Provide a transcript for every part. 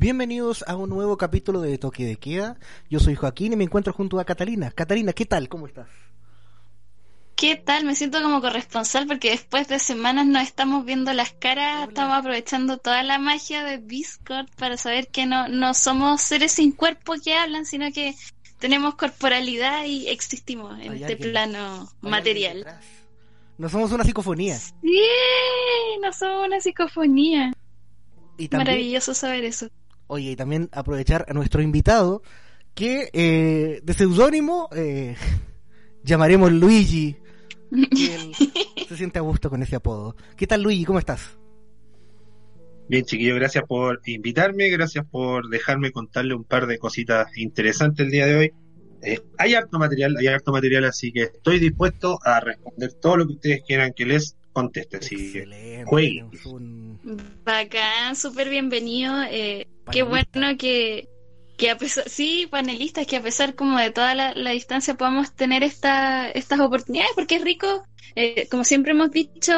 Bienvenidos a un nuevo capítulo de Toque de Queda. Yo soy Joaquín y me encuentro junto a Catalina. Catalina, ¿qué tal? ¿Cómo estás? ¿Qué tal? Me siento como corresponsal porque después de semanas nos estamos viendo las caras, estamos aprovechando toda la magia de Discord para saber que no, no somos seres sin cuerpo que hablan, sino que tenemos corporalidad y existimos en este plano material. No somos una psicofonía. Sí, no somos una psicofonía. Maravilloso saber eso. Oye, y también aprovechar a nuestro invitado, que eh, de seudónimo eh, llamaremos Luigi. se siente a gusto con ese apodo. ¿Qué tal, Luigi? ¿Cómo estás? Bien, chiquillo, gracias por invitarme, gracias por dejarme contarle un par de cositas interesantes el día de hoy. Eh, hay harto material, hay harto material, así que estoy dispuesto a responder todo lo que ustedes quieran que les conteste. Así que jueguen. Bacán, súper bienvenido. Eh, qué bueno que, que a pesar, sí, panelistas, que a pesar como de toda la, distancia podamos tener esta, estas oportunidades, porque es rico, eh, como siempre hemos dicho,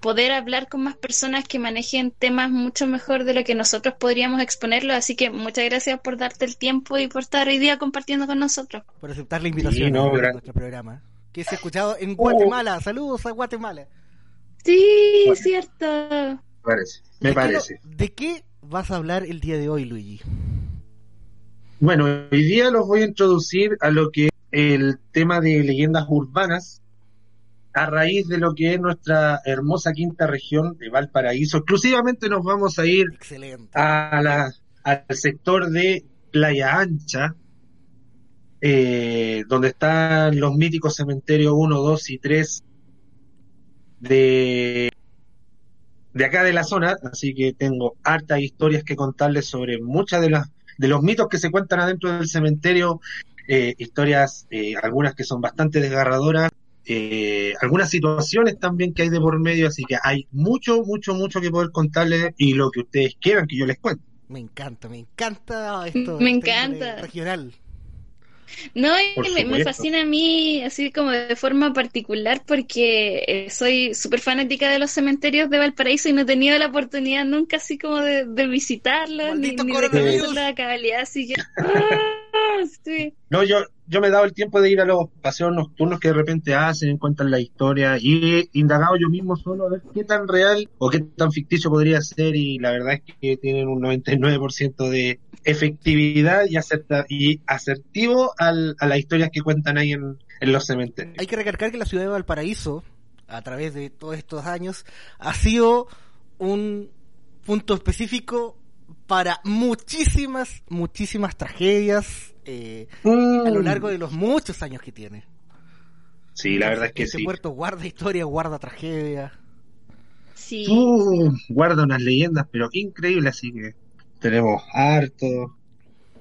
poder hablar con más personas que manejen temas mucho mejor de lo que nosotros podríamos exponerlo. Así que muchas gracias por darte el tiempo y por estar hoy día compartiendo con nosotros. Por aceptar la invitación a nuestro programa. Que se ha escuchado en Guatemala. Saludos a Guatemala. Sí, cierto. Me parece. Me parece. ¿De qué vas a hablar el día de hoy, Luigi? Bueno, hoy día los voy a introducir a lo que es el tema de leyendas urbanas a raíz de lo que es nuestra hermosa quinta región de Valparaíso. Exclusivamente nos vamos a ir a la, al sector de Playa Ancha, eh, donde están los míticos cementerios 1, 2 y 3 de, de acá de la zona, así que tengo hartas historias que contarles sobre muchas de las de los mitos que se cuentan adentro del cementerio, eh, historias, eh, algunas que son bastante desgarradoras, eh, algunas situaciones también que hay de por medio, así que hay mucho, mucho, mucho que poder contarles y lo que ustedes quieran que yo les cuente. Me encanta, me encanta esto. Me encanta. Regional. No, me, fascina a mí así como de forma particular porque eh, soy súper fanática de los cementerios de Valparaíso y no he tenido la oportunidad nunca así como de, visitarlos ni, ni, de conocer la cabalidad, así que... ¡ah! No, yo, yo me he dado el tiempo de ir a los paseos nocturnos que de repente hacen, cuentan la historia y he indagado yo mismo solo a ver qué tan real o qué tan ficticio podría ser y la verdad es que tienen un 99% de efectividad y, asertivo al, a las historias que cuentan ahí en, en los cementerios. Hay que recalcar que la ciudad de Valparaíso, a través de todos estos años, ha sido un punto específico para muchísimas, muchísimas tragedias eh, a lo mm. largo de los muchos años que tiene. Sí, la verdad es que este sí. puerto guarda historia, guarda tragedia. Sí. Uh, guarda unas leyendas, pero increíble, así que tenemos harto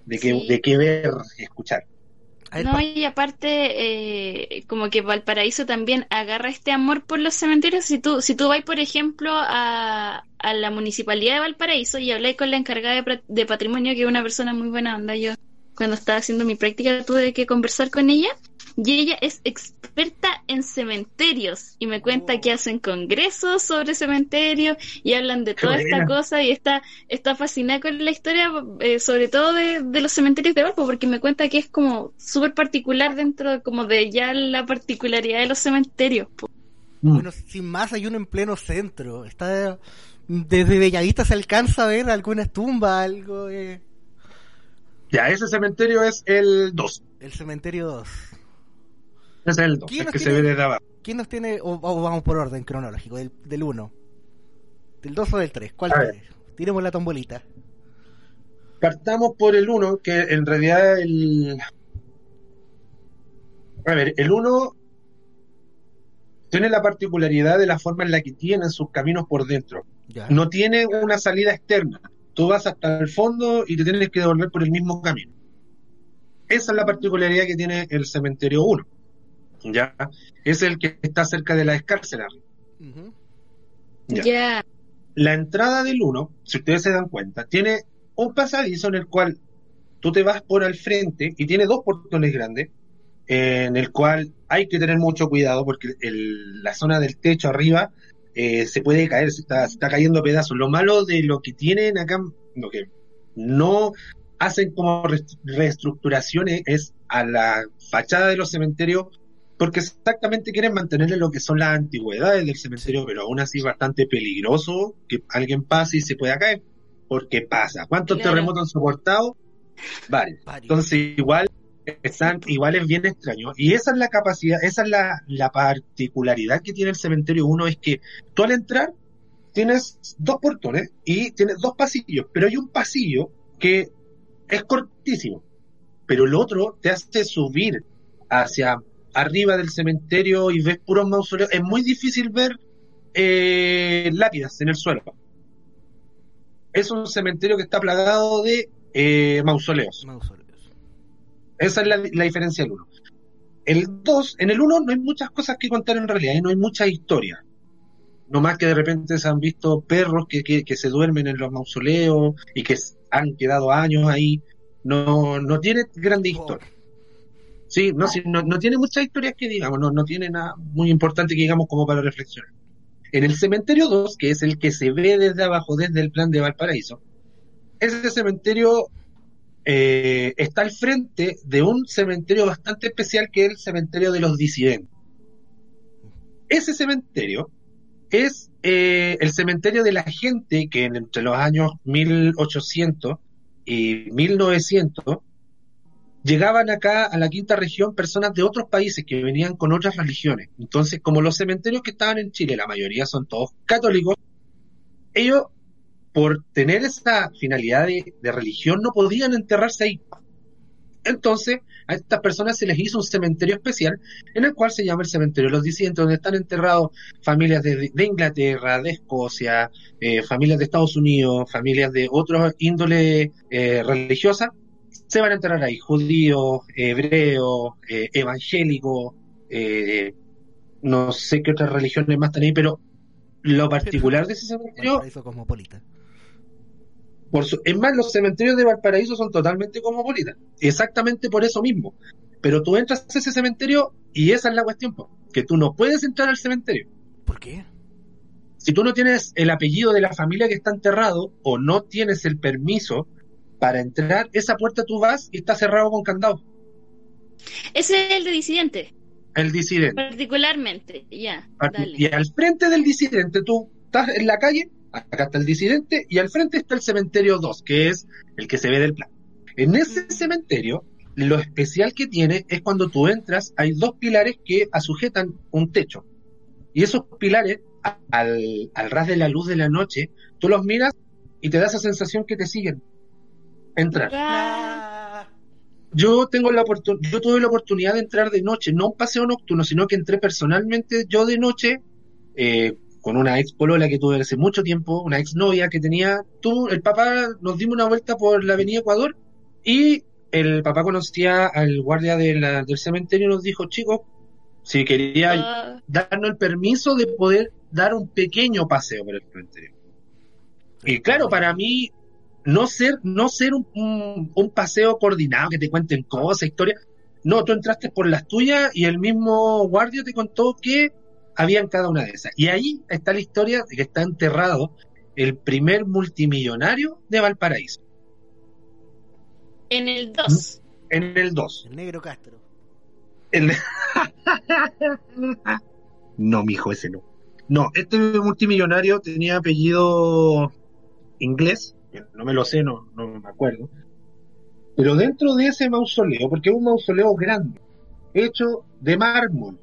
de qué, de qué ver y escuchar. No, y aparte, eh, como que Valparaíso también agarra este amor por los cementerios. Si tú, si tú vas, por ejemplo, a, a la municipalidad de Valparaíso y habláis con la encargada de, de, patrimonio, que es una persona muy buena onda, yo cuando estaba haciendo mi práctica tuve que conversar con ella y ella es experta en cementerios y me cuenta que hacen congresos sobre cementerios y hablan de toda esta cosa y está, está fascinada con la historia, eh, sobre todo de, los cementerios de Valpo, porque me cuenta que es como súper particular dentro como de ya la particularidad de los cementerios. Mm. Bueno, sin más hay uno en pleno centro, está desde Bellavista se alcanza a ver algunas tumbas, algo... Eh. Ya, ese cementerio es el 2. El cementerio 2. Es el 2, el que se ve desde abajo. ¿Quién nos tiene, o, vamos por orden cronológico, del 1? ¿Del 2 o del 3? ¿Cuál tiene? Tiremos la tombolita. Partamos por el 1, que en realidad el... A ver, el 1 tiene la particularidad de la forma en la que tiene sus caminos por dentro. No tiene una salida externa. Tú vas hasta el fondo y te tienes que devolver por el mismo camino. Esa es la particularidad que tiene el cementerio 1 ¿ya? Es el que está cerca de la escárcela. ya. La entrada del 1, si ustedes se dan cuenta, tiene un pasadizo en el cual tú te vas por al frente y tiene dos portones grandes, en el cual hay que tener mucho cuidado porque la zona del techo arriba eh, se puede caer, se está, está cayendo pedazos. Lo malo de lo que tienen acá, lo que no hacen como reestructuraciones es a la fachada de los cementerios porque exactamente quieren mantenerle lo que son las antigüedades del cementerio, pero aún así bastante peligroso que alguien pase y se pueda caer, porque pasa. ¿Cuántos terremotos han soportado? Varios. Entonces igual están igual es bien extraño y esa es la capacidad, esa es la, la particularidad que tiene el cementerio uno es que tú al entrar tienes dos portones y tienes dos pasillos, pero hay un pasillo que es cortísimo, pero el otro te hace subir hacia arriba del cementerio y ves puros mausoleos. Es muy difícil ver eh, lápidas en el suelo. Es un cementerio que está plagado de eh, mausoleos. Esa es la, diferencia del uno. El 2, en el 1 no hay muchas cosas que contar en realidad, y no hay mucha historia. No más que de repente se han visto perros que, que se duermen en los mausoleos y que han quedado años ahí. No, no tiene grande historia. Sí, no, no, no, tiene muchas historias que digamos, no, no tiene nada muy importante que digamos como para reflexionar. En el cementerio 2, que es el que se ve desde abajo, desde el plan de Valparaíso, ese cementerio eh, está al frente de un cementerio bastante especial que es el cementerio de los disidentes. Ese cementerio es eh, el cementerio de la gente que entre los años 1800 y 1900 llegaban acá a la quinta región personas de otros países que venían con otras religiones. Entonces, como los cementerios que estaban en Chile, la mayoría son todos católicos, ellos, por tener esa finalidad de, de religión, no podían enterrarse ahí. Entonces, a estas personas se les hizo un cementerio especial en el cual se llama el cementerio de los disidentes, donde están enterrados familias de, Inglaterra, de Escocia, eh, familias de Estados Unidos, familias de otros índole eh, religiosa. Se van a enterrar ahí judíos, hebreos, eh, evangélicos, eh, no sé qué otras religiones más están ahí, pero lo particular de ese cementerio. cosmopolita es más, los cementerios de Valparaíso son totalmente cosmopolitas. Exactamente por eso mismo. Pero tú entras a ese cementerio y esa es la cuestión, que tú no puedes entrar al cementerio. ¿Por qué? Si tú no tienes el apellido de la familia que está enterrado o no tienes el permiso para entrar, esa puerta tú vas y está cerrado con candado. Ese es el de disidente. El disidente. Particularmente, ya. Y al frente del disidente tú estás en la calle acá está el disidente y al frente está el cementerio 2, que es el que se ve del plan. En ese cementerio, lo especial que tiene es cuando tú entras, hay dos pilares que sujetan un techo. Y esos pilares, al, al ras de la luz de la noche, tú los miras y te da esa sensación que te siguen entrar. Ah. Yo tengo la yo tuve la oportunidad de entrar de noche, no un paseo nocturno, sino que entré personalmente yo de noche eh, con una ex polola que tuve hace mucho tiempo, una ex novia que tenía, tú, el papá nos dimos una vuelta por la avenida Ecuador y el papá conocía al guardia del cementerio y nos dijo, chicos, si quería ah. darnos el permiso de poder dar un pequeño paseo por el cementerio. Y claro, para mí, no ser, no ser un, un paseo coordinado, que te cuenten cosas, historias. No, tú entraste por las tuyas y el mismo guardia te contó que había en cada una de esas. Y ahí está la historia de que está enterrado el primer multimillonario de Valparaíso. En el 2. En el 2. El negro Castro. El... no, mijo, ese no. No, este multimillonario tenía apellido inglés, no me lo sé, no, no me acuerdo. Pero dentro de ese mausoleo, porque es un mausoleo grande, hecho de mármol,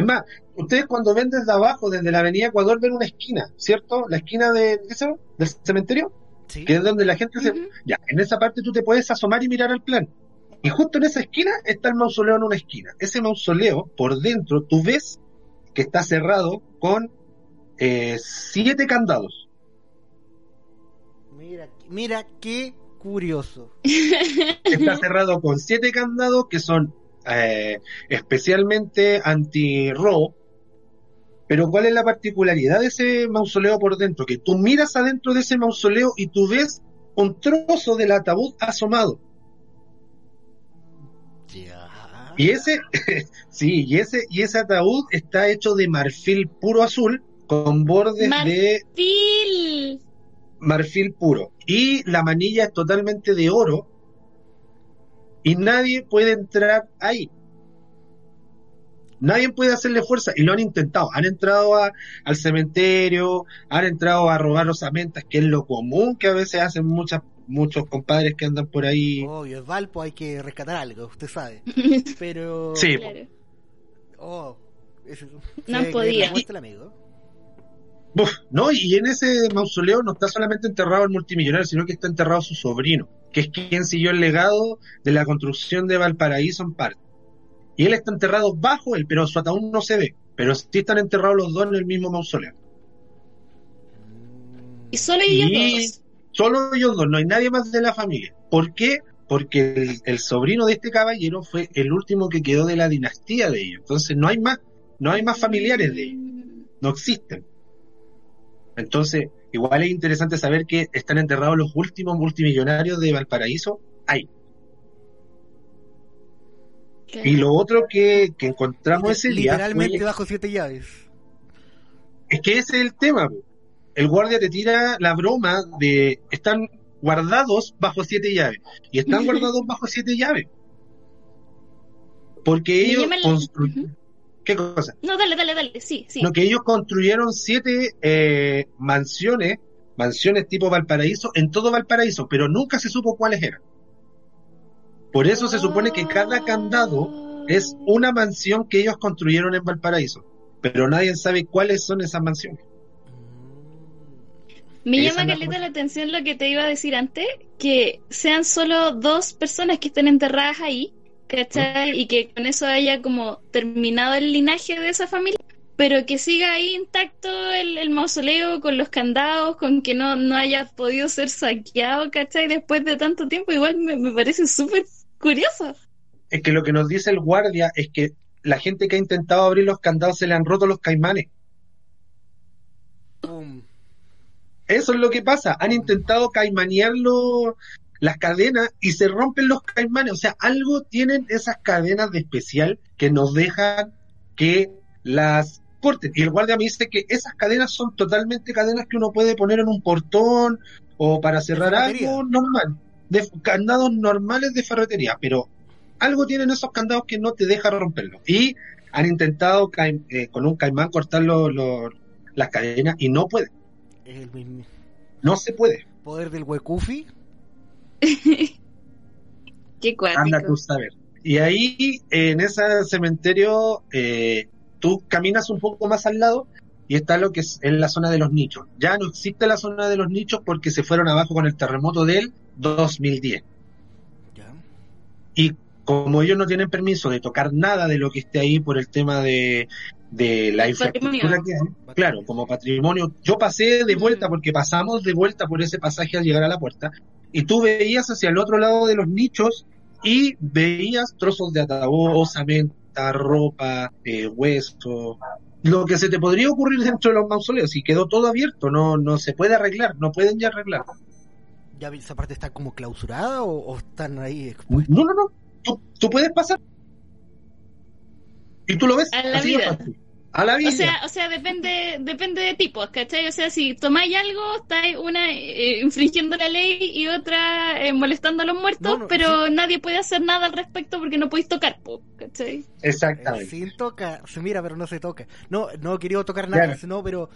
es más, ustedes cuando ven desde abajo, desde la avenida Ecuador, ven una esquina, ¿cierto? La esquina de, ¿qué del cementerio, que es donde la gente se... Ya, en esa parte tú te puedes asomar y mirar al plan. Y justo en esa esquina está el mausoleo en una esquina. Ese mausoleo, por dentro, tú ves que está cerrado con eh, siete candados. Mira, mira qué curioso. Está cerrado con siete candados que son eh, especialmente anti-robo. Pero ¿cuál es la particularidad de ese mausoleo por dentro? Que tú miras adentro de ese mausoleo y tú ves un trozo del ataúd asomado. Y ese, sí, y ese, y ese ataúd está hecho de marfil puro azul con bordes de. marfil puro. Y la manilla es totalmente de oro. Y nadie puede entrar ahí. Nadie puede hacerle fuerza y lo han intentado. Han entrado a- al cementerio, han entrado a robar osamentas, que es lo común que a veces hacen muchas, muchos compadres que andan por ahí. Obvio, es Valpo, hay que rescatar algo, usted sabe. Pero. Sí. Claro. Oh, es- No muestra el amigo. Uf, no, y en ese mausoleo no está solamente enterrado el multimillonario, sino que está enterrado su sobrino, que es quien siguió el legado de la construcción de Valparaíso en parte. Y él está enterrado bajo él, pero su ataúd no se ve. Pero sí están enterrados los dos en el mismo mausoleo. Y solo ellos Y- dos. Solo ellos dos, no hay nadie más de la familia. ¿Por qué? Porque el, el sobrino de este caballero fue el último que quedó de la dinastía de ellos. Entonces no hay más, no hay más familiares de ellos, no existen. Entonces, igual es interesante saber que están enterrados los últimos multimillonarios de Valparaíso ahí. Y lo otro que, que encontramos ese día Literalmente fue- bajo siete llaves. es que ese es el tema. El guardia te tira la broma de están guardados bajo siete llaves. Y están guardados bajo siete llaves. Porque ellos llama el- constru- Ujú. ¿Qué cosa? No, dale, dale, dale. Sí, sí. No, que ellos construyeron siete eh, mansiones, mansiones tipo Valparaíso, en todo Valparaíso, pero nunca se supo cuáles eran. Por eso se supone que cada candado es una mansión que ellos construyeron en Valparaíso, pero nadie sabe cuáles son esas mansiones. Me llama caleta la atención lo que te iba a decir antes, que sean solo dos personas que estén enterradas ahí, ¿cachai? Y que con eso haya como terminado el linaje de esa familia, pero que siga ahí intacto el, el mausoleo con los candados, con que no, no haya podido ser saqueado, ¿cachai? Después de tanto tiempo, igual me, me parece súper curioso. Es que lo que nos dice el guardia es que la gente que ha intentado abrir los candados se le han roto los caimanes. Eso es lo que pasa. Han intentado caimanear lo- las cadenas y se rompen los caimanes. O sea, algo tienen esas cadenas de especial que nos dejan que las corten. Y el guardia me dice que esas cadenas son totalmente cadenas que uno puede poner en un portón o para cerrar algo normal. De candados normales de ferretería. Pero algo tienen esos candados que no te deja romperlos. Y han intentado caim- eh, con un caimán cortar lo- lo- las cadenas y no pueden. El No se puede. poder del huecufi. Qué cuático. Anda tú a saber. Y ahí, en ese cementerio, eh, tú caminas un poco más al lado y está lo que es en la zona de los nichos. Ya no existe la zona de los nichos porque se fueron abajo con el terremoto del 2010. Ya. Y como ellos no tienen permiso de tocar nada de lo que esté ahí por el tema de, de la infraestructura que hay, claro, como patrimonio, yo pasé de vuelta porque pasamos de vuelta por ese pasaje al llegar a la puerta y tú veías hacia el otro lado de los nichos y veías trozos de ataúd, osamenta, ropa, eh, hueso, lo que se te podría ocurrir dentro de los mausoleos y quedó todo abierto, no, no se puede arreglar, no pueden ya arreglar. ¿Ya esa parte está como clausurada o, o están ahí expuestos? No, no, no, tú, tú puedes pasar y tú lo ves A la así vida. A la vida. O sea, o sea, depende, depende de tipos, ¿cachai? O sea, si tomáis algo, estáis una eh, infringiendo la ley y otra eh, molestando a los muertos, No, no, pero nadie puede hacer nada al respecto porque no podéis tocar, ¿cachai? Exactamente. sin toca, se mira pero no se toca. No, no he querido tocar nada, Claro. sino, pero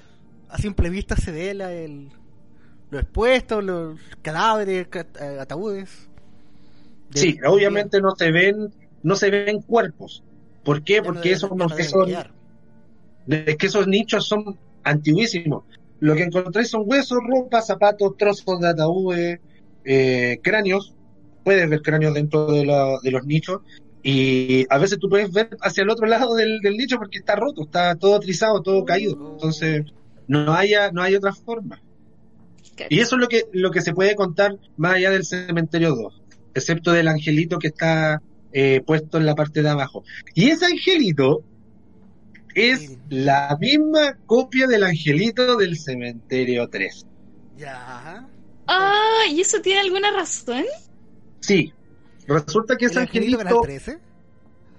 a simple vista se ve la, el, lo expuesto, los cadáveres, ca- eh, ataúdes. De- Sí, obviamente no se ven, no se ven cuerpos. ¿Por qué? Porque esos, quedar. es que esos nichos son antiguísimos. Lo que encontráis son huesos, ropa, zapatos, trozos de ataúdes, eh, cráneos. Puedes ver cráneos dentro de, la- de los nichos. Y a veces tú puedes ver hacia el otro lado del, del nicho porque está roto, está todo trizado, todo caído. Entonces, no haya, no hay otra forma. Y eso es lo que, lo que se puede contar más allá del cementerio 2, excepto del angelito que está eh, puesto en la parte de abajo. Y ese angelito es Sí. la misma copia del angelito del cementerio 3. Ya. Ah, ¿y eso tiene alguna razón? Sí, resulta que ¿El ese angelito angelito, Canal 13?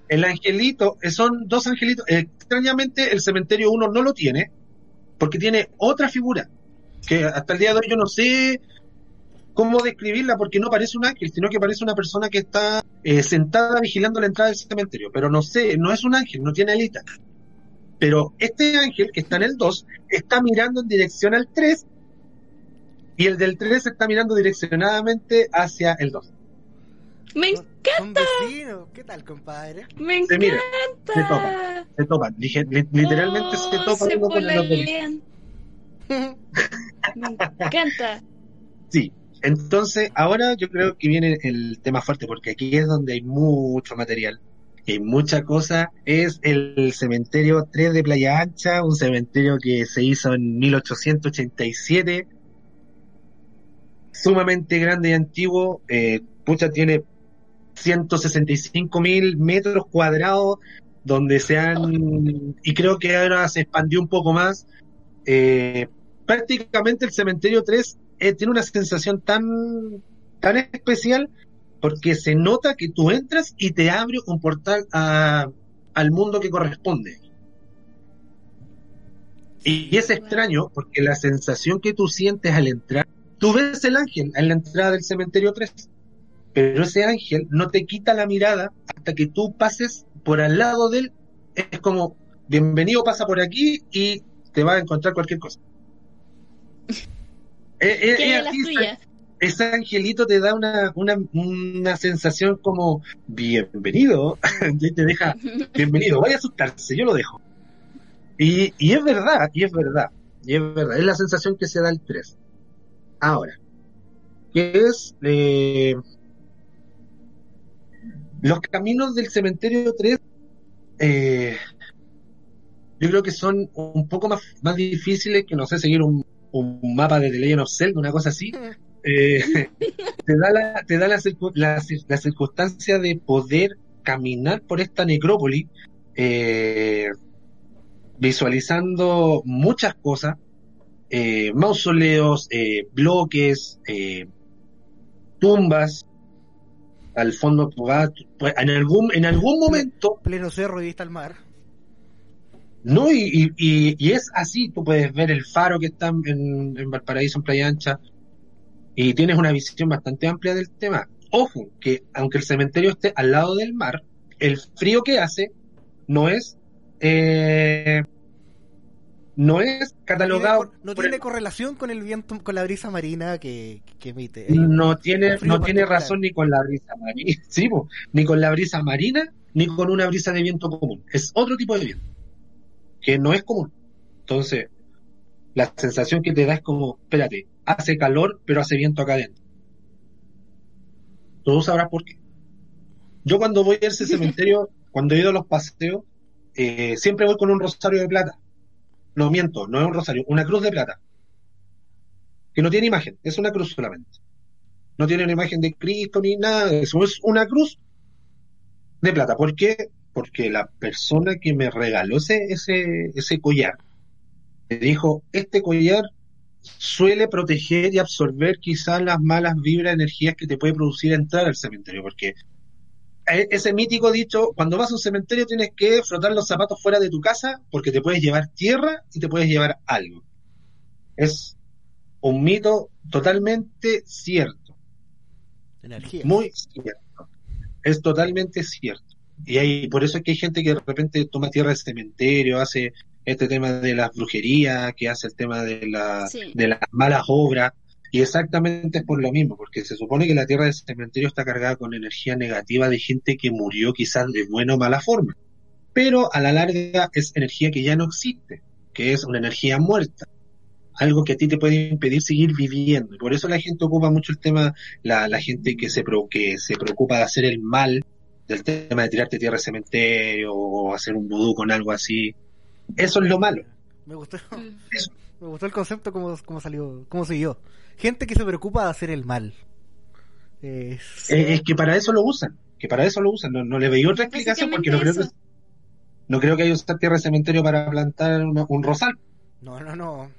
el angelito, eh, son dos angelitos. Eh, extrañamente, el cementerio 1 no lo tiene, porque tiene otra figura. que hasta el día de hoy yo no sé cómo describirla porque no parece un ángel, sino que parece una persona que está eh, sentada vigilando la entrada del cementerio. Pero no sé, no es un ángel, no tiene alitas. Pero este ángel que está en el 2 está mirando en dirección al 3 y el del 3 está mirando direccionadamente hacia el 2. Me encanta. ¿Qué tal, compadre? me Se mira, encanta. se topan, se topan. Dije, li- literalmente se Oh, topan se uno con el otro. polalean. Me encanta. Sí, entonces ahora yo creo que viene el tema fuerte porque aquí es donde hay mucho material. y mucha cosa. Es el cementerio 3 de Playa Ancha, un cementerio que se hizo en 1887, sumamente grande y antiguo. Eh, pucha, tiene 165 mil metros cuadrados donde se han, y creo que ahora se expandió un poco más. Eh, prácticamente el cementerio 3 eh, tiene una sensación tan, tan especial porque se nota que tú entras y te abre un portal al mundo que corresponde. Y, y es extraño porque la sensación que tú sientes al entrar, tú ves el ángel en la entrada del cementerio 3, pero ese ángel no te quita la mirada hasta que tú pases por al lado de él. Es como, bienvenido, pasa por aquí y te va a encontrar cualquier cosa. Eh, eh, ¿Qué eh, ese angelito te da una, una, una sensación como bienvenido, y te deja bienvenido, vaya a asustarse, yo lo dejo. Y, y es verdad, y es verdad, y es verdad, es la sensación que se da el 3. Ahora, que es eh, los caminos del cementerio 3, eh, yo creo que son un poco más, más difíciles que, no sé, seguir un, un mapa de The Legend of Zelda, una cosa así. Eh, te da, la, te da la, circu- la cir- la circunstancia de poder caminar por esta necrópolis eh, visualizando muchas cosas, eh, mausoleos, eh, bloques, eh, tumbas, al fondo vas, tú- pues, en algún, en algún momento, Pleno cerro y vista al mar. No, y, y, y- es así, tú puedes ver el faro que está en, en Valparaíso, en Playa Ancha, y tienes una visión bastante amplia del tema. Ojo, que aunque el cementerio esté al lado del mar, el frío que hace no es eh, no es catalogado No tiene, no por tiene el- correlación con el viento, con la brisa marina que, que emite. no tiene no tiene razón ni con la brisa marina sí, po, ni con la brisa marina ni con una brisa de viento común es otro tipo de viento que no es común. Entonces la sensación que te da es como espérate hace calor pero hace viento acá adentro. Tú sabrás por qué. Yo cuando voy a ese cementerio cuando he ido a los paseos eh, siempre voy con un rosario de plata. No miento no es un rosario una cruz de plata. Que no tiene imagen es una cruz solamente. No tiene una imagen de Cristo ni nada de eso, es una cruz de plata. ¿Por qué? Porque la persona que me regaló ese, ese, ese collar me dijo, este collar suele proteger y absorber quizás las malas vibras, energías que te puede producir entrar al cementerio, porque e- ese mítico dicho, cuando vas a un cementerio tienes que frotar los zapatos fuera de tu casa porque te puedes llevar tierra y te puedes llevar algo. Es un mito totalmente cierto. Energía. Muy cierto. Es totalmente cierto. Y hay, por eso es que hay gente que de repente toma tierra del cementerio, hace este tema de las brujerías, que hace el tema de, la, Sí. de las malas obras. Y exactamente es por lo mismo, porque se supone que la tierra del cementerio está cargada con energía negativa de gente que murió quizás de buena o mala forma. Pero a la larga es energía que ya no existe, que es una energía muerta. Algo que a ti te puede impedir seguir viviendo. Y por eso la gente ocupa mucho el tema la, la gente que se, pro- que se preocupa de hacer el mal, del tema de tirarte tierra al cementerio o hacer un vudú con algo así. Eso es lo malo. Me gustó, Mm. me gustó el concepto como, como salió, como siguió. Gente que se preocupa de hacer el mal. Es- Eh, es que para eso lo usan, que para eso lo usan. No, no le veía otra explicación porque no creo que no creo que haya usado tierra de cementerio para plantar un rosal. No, no, no.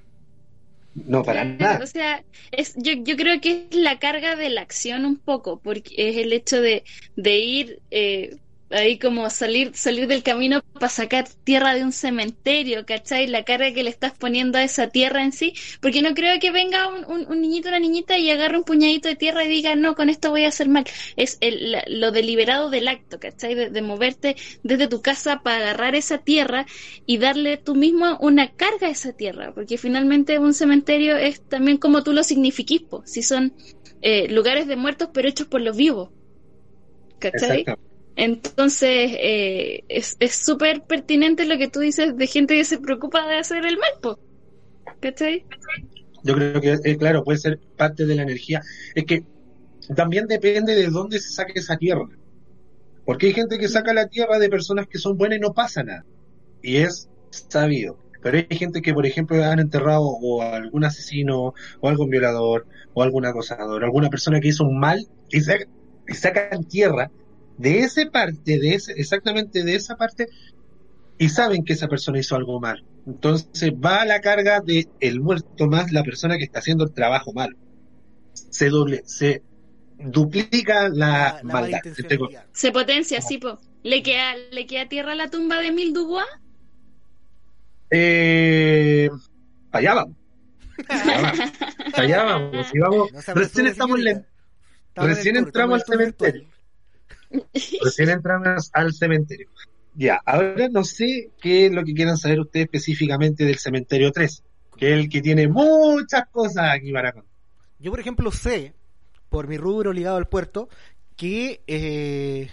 No, para Claro, nada. O sea, es, yo, yo creo que es la carga de la acción un poco, porque es el hecho de, de ir, eh, ahí como salir, salir del camino para sacar tierra de un cementerio, ¿cachai? La carga que le estás poniendo a esa tierra en sí, porque no creo que venga un, un, un niñito, una niñita y agarre un puñadito de tierra y diga, no, con esto voy a hacer mal. Es el, lo deliberado del acto, ¿cachai? De, de moverte desde tu casa para agarrar esa tierra y darle tú mismo una carga a esa tierra, porque finalmente un cementerio es también como tú lo signifiquís, po, si son eh, lugares de muertos pero hechos por los vivos. ¿Cachai? Entonces, eh, es súper pertinente lo que tú dices de gente que se preocupa de hacer el mal. ¿cachai? Yo creo que, eh, claro, puede ser parte de la energía. Es que también depende de dónde se saque esa tierra. Porque hay gente que saca la tierra de personas que son buenas y no pasa nada. Y es sabido. Pero hay gente que, por ejemplo, han enterrado o a algún asesino, o algún violador, o algún acosador, alguna persona que hizo un mal y, saca- y sacan tierra de esa parte, de ese, exactamente de esa parte, y saben que esa persona hizo algo mal. Entonces va a la carga de el muerto más la persona que está haciendo el trabajo mal. Se doble, se duplica la, La, la maldad. Se potencia, sí, po. ¿Le queda, ¿Le queda tierra a la tumba de Mil Dubois? Eh, allá vamos. Allá vamos. Allá vamos. Y vamos. No se Recién estamos en recién entramos al cementerio. Recién entramos al cementerio. Ya, ahora no sé qué es lo que quieran saber ustedes específicamente del cementerio 3, que es el que tiene muchas cosas aquí para contar. Yo, por ejemplo, sé, por mi rubro ligado al puerto, que eh,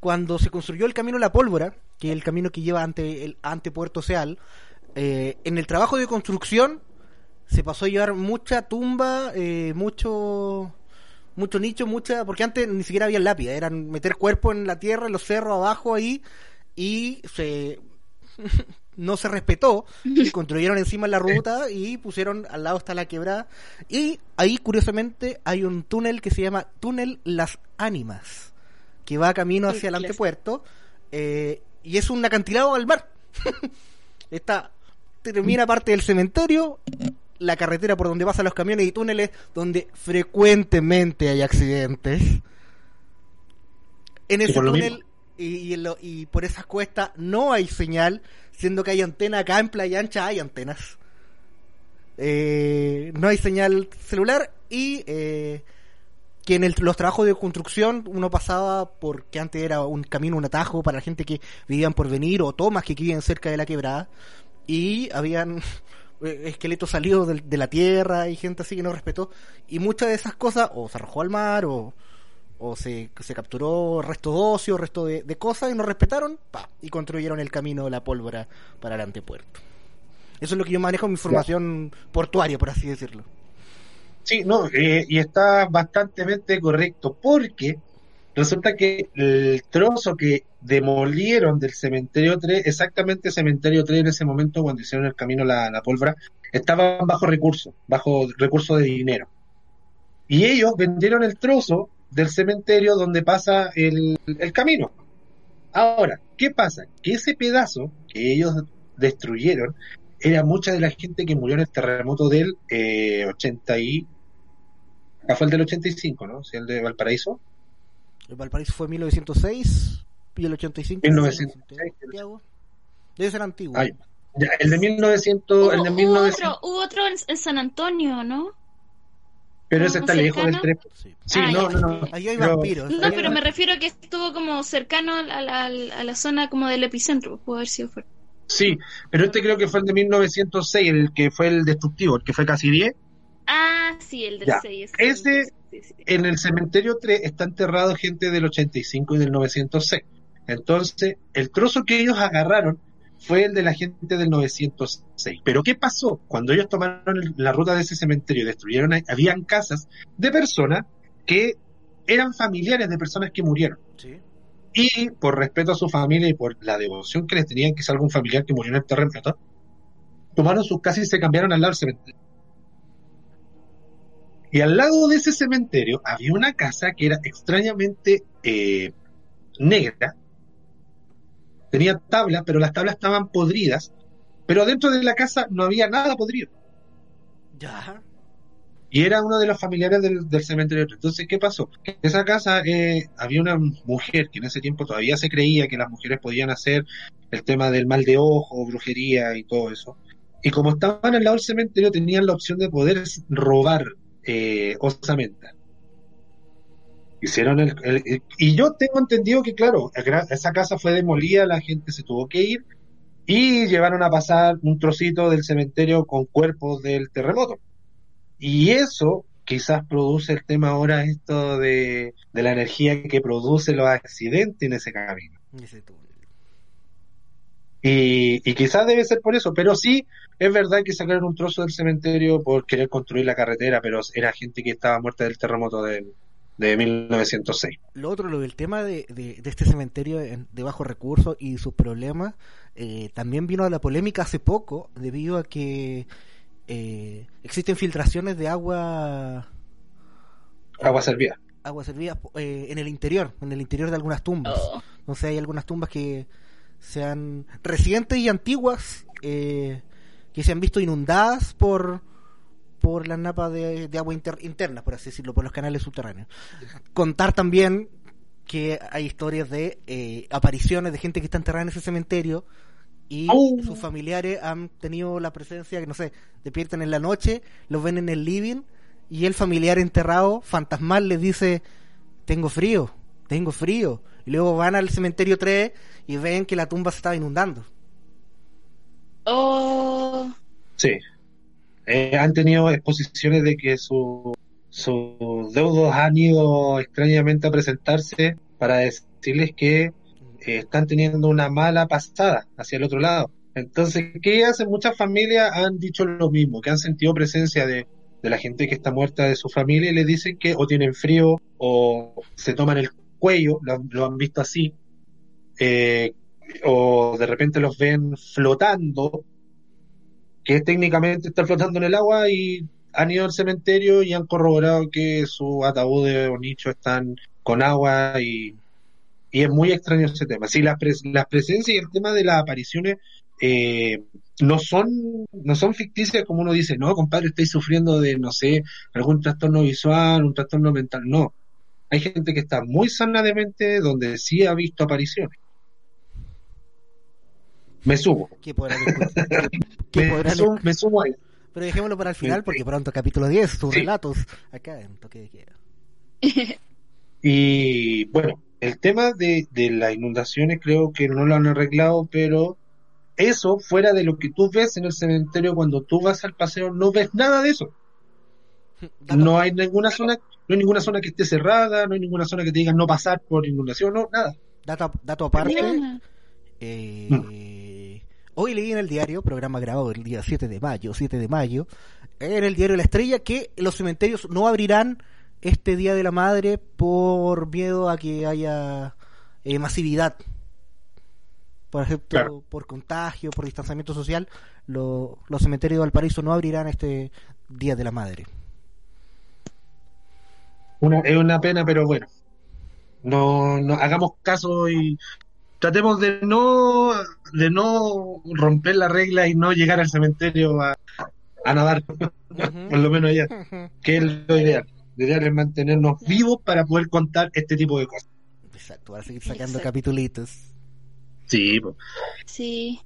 cuando se construyó el camino La Pólvora, que es el camino que lleva ante, el, ante Puerto Seal, eh, en el trabajo de construcción se pasó a llevar mucha tumba, eh, mucho mucho nicho, mucha, porque antes ni siquiera había lápida, eran meter cuerpo en la tierra, en los cerros abajo ahí, y se no se respetó, y construyeron encima la ruta y pusieron al lado está la quebrada, y ahí curiosamente hay un túnel que se llama Túnel Las Ánimas, que va camino hacia el antepuerto, eh, y es un acantilado al mar. Está, termina parte del cementerio, la carretera por donde pasan los camiones y túneles donde frecuentemente hay accidentes. En ese túnel y, y en lo- y por esas cuestas no hay señal, siendo que hay antena acá en Playa Ancha hay antenas. Eh, no hay señal celular y eh, que en el- los trabajos de construcción uno pasaba porque antes era un camino, un atajo para la gente que vivían por venir o tomas que vivían cerca de la quebrada y habían esqueletos salidos de, la tierra y gente así que no respetó y muchas de esas cosas o se arrojó al mar o, o se, se capturó resto de ocio, resto de, de cosas y no respetaron pa, y construyeron el camino de la pólvora para el antepuerto. Eso es lo que yo manejo en mi formación portuaria, por así decirlo. Sí, no, eh, y está bastante correcto, porque resulta que el trozo que demolieron del cementerio 3, exactamente cementerio 3 en ese momento cuando hicieron el camino la, la pólvora, estaban bajo recursos, bajo recursos de dinero. Y ellos vendieron el trozo del cementerio donde pasa el, el camino. Ahora, ¿qué pasa? Que ese pedazo que ellos destruyeron era mucha de la gente que murió en el terremoto del eh, 80 y... Acá fue el del 85, ¿no? Sí, el de Valparaíso. El Valparaíso fue en 1906 y el 85 1906. Santiago. Debe ser antiguo. Ay, ya, el de 1900, Hubo, el de hubo 1900, otro, hubo otro en, en San Antonio, ¿no? pero ese ¿Uno está lejos del cercano? 3. Sí. Sí, Ah, no, no, no. Ahí hay Pero- vampiros. No, pero me refiero a que estuvo como cercano a la, a la- a la zona como del epicentro, pudo haber sido fuerte. Sí, pero este creo que fue el de 1906, el que fue el destructivo, el que fue casi 10. Ah, sí, el del Ya, 6. ese- sí, sí. En el cementerio 3 está enterrado gente del 85 y del 906. Entonces, el trozo que ellos agarraron fue el de la gente del 906. Pero ¿qué pasó? Cuando ellos tomaron el- la ruta de ese cementerio y destruyeron, habían casas de personas que eran familiares de personas que murieron. Sí. Y por respeto a su familia y por la devoción que les tenían, quizá algún familiar que murió en el terremoto, tomaron sus casas y se cambiaron al lado del cementerio. Y al lado de ese cementerio había una casa que era extrañamente eh, negra. Tenía tablas, pero las tablas estaban podridas. Pero dentro de la casa no había nada podrido. Ya. y era uno de los familiares del, del cementerio. Entonces, ¿qué pasó? En esa casa eh, había una mujer que en ese tiempo todavía se creía que las mujeres podían hacer el tema del mal de ojo, brujería y todo eso. Y como estaban al lado del cementerio, tenían la opción de poder robar eh, osamenta. Hicieron el, el- Y yo tengo entendido que, claro, esa casa fue demolida, la gente se tuvo que ir y llevaron a pasar un trocito del cementerio con cuerpos del terremoto. Y eso quizás produce el tema ahora esto de, de la energía que produce los accidentes en ese camino. Ese. Y, y quizás debe ser por eso, pero sí es verdad que sacaron un trozo del cementerio por querer construir la carretera, pero era gente que estaba muerta del terremoto del, de 1906. Lo otro, lo del tema de, de, de este cementerio en- de bajos recursos y sus problemas, eh, también vino a la polémica hace poco debido a que eh, existen filtraciones de agua Agua servida. agua servida eh, en el interior, en el interior de algunas tumbas. Oh. Entonces hay algunas tumbas que sean recientes y antiguas eh, que se han visto inundadas por por las napas de, de agua inter- interna, por así decirlo, por los canales subterráneos. Contar también que hay historias de eh, apariciones de gente que está enterrada en ese cementerio y Oh. sus familiares han tenido la presencia que no sé, despiertan en la noche, los ven en el living y el familiar enterrado fantasmal les dice tengo frío, tengo frío y luego van al cementerio 3 y ven que la tumba se estaba inundando. Oh, Sí. Eh, han tenido exposiciones de que su- sus deudos han ido extrañamente a presentarse para decirles que eh, están teniendo una mala pasada hacia el otro lado. Entonces, ¿qué hacen? Muchas familias han dicho lo mismo, que han sentido presencia de, de la gente que está muerta de su familia y les dicen que o tienen frío o se toman el cuello, lo han visto así, eh, o de repente los ven flotando que técnicamente está flotando en el agua y han ido al cementerio y han corroborado que sus ataúdes o nichos están con agua y, y es muy extraño ese tema. Sí, las, pres- presencias y el tema de las apariciones eh, no son no son ficticias como uno dice, no, compadre, estáis sufriendo de, no sé, algún trastorno visual, un trastorno mental. No. Hay gente que está muy sana de mente donde sí ha visto apariciones. Me subo. ¿Qué podrán escuchar? ¿Qué- qué Me, me sumo ahí. Pero dejémoslo para el final Sí. porque pronto capítulo 10, sus Sí. relatos acá en Toque de Queda. Y bueno, el tema de, de las inundaciones creo que no lo han arreglado, pero eso fuera de lo que tú ves en el cementerio cuando tú vas al paseo, no ves nada de eso. No hay ninguna zona, no hay ninguna zona que esté cerrada, no hay ninguna zona que te digan no pasar por inundación, no, nada. dato, dato aparte, eh, hoy leí en el diario, programa grabado el día 7 de mayo, 7 de mayo, en el diario La Estrella, que los cementerios no abrirán este Día de la Madre por miedo a que haya eh, masividad. Por ejemplo, Claro. por contagio, por distanciamiento social, lo- los cementerios de Valparaíso no abrirán este Día de la Madre. Una, es una pena, pero bueno. No, no hagamos caso y tratemos de no de no romper la regla y no llegar al cementerio a, a nadar, por lo menos allá, que es lo ideal. Lo ideal es mantenernos vivos para poder contar este tipo de cosas. Exacto, para seguir sacando Exacto. capitulitos. Sí. Sí.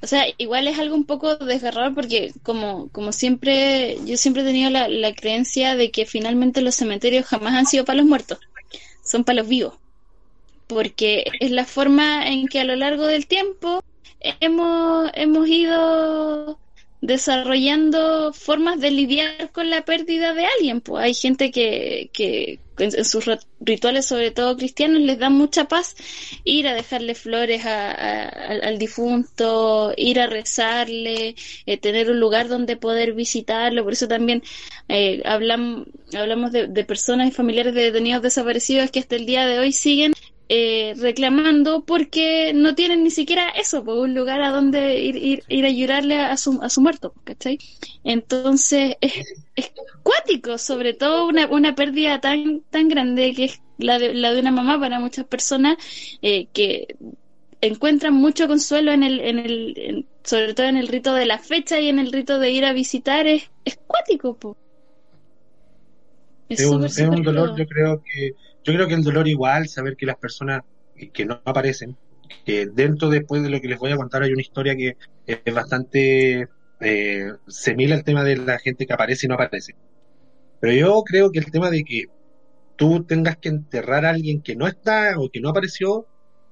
O sea, igual es algo un poco desgarrador porque como, como siempre, yo siempre he tenido la, la creencia de que finalmente los cementerios jamás han sido para los muertos, son para los vivos. Porque es la forma en que a lo largo del tiempo hemos, hemos ido desarrollando formas de lidiar con la pérdida de alguien. Pues hay gente que, que en, sus rit- rituales, sobre todo cristianos, les da mucha paz ir a dejarle flores a- al, difunto, ir a rezarle, eh, tener un lugar donde poder visitarlo. Por eso también eh, hablam- hablamos de, de personas y familiares de detenidos desaparecidos que hasta el día de hoy siguen eh, reclamando porque no tienen ni siquiera eso, pues, un lugar a donde ir, ir, ir a llorarle a su, a su muerto, ¿cachai? Entonces es, es cuático, sobre todo una, una pérdida tan, tan grande que es la de, la de una mamá para muchas personas eh, que encuentran mucho consuelo en el, en el en- sobre todo en el rito de la fecha y en el rito de ir a visitar, es, es cuático, po. Es, un, es un dolor, yo creo que yo creo que el dolor igual, saber que las personas que no aparecen, que dentro después de lo que les voy a contar hay una historia que es bastante eh, se mira el tema de la gente que aparece y no aparece. Pero yo creo que el tema de que tú tengas que enterrar a alguien que no está o que no apareció,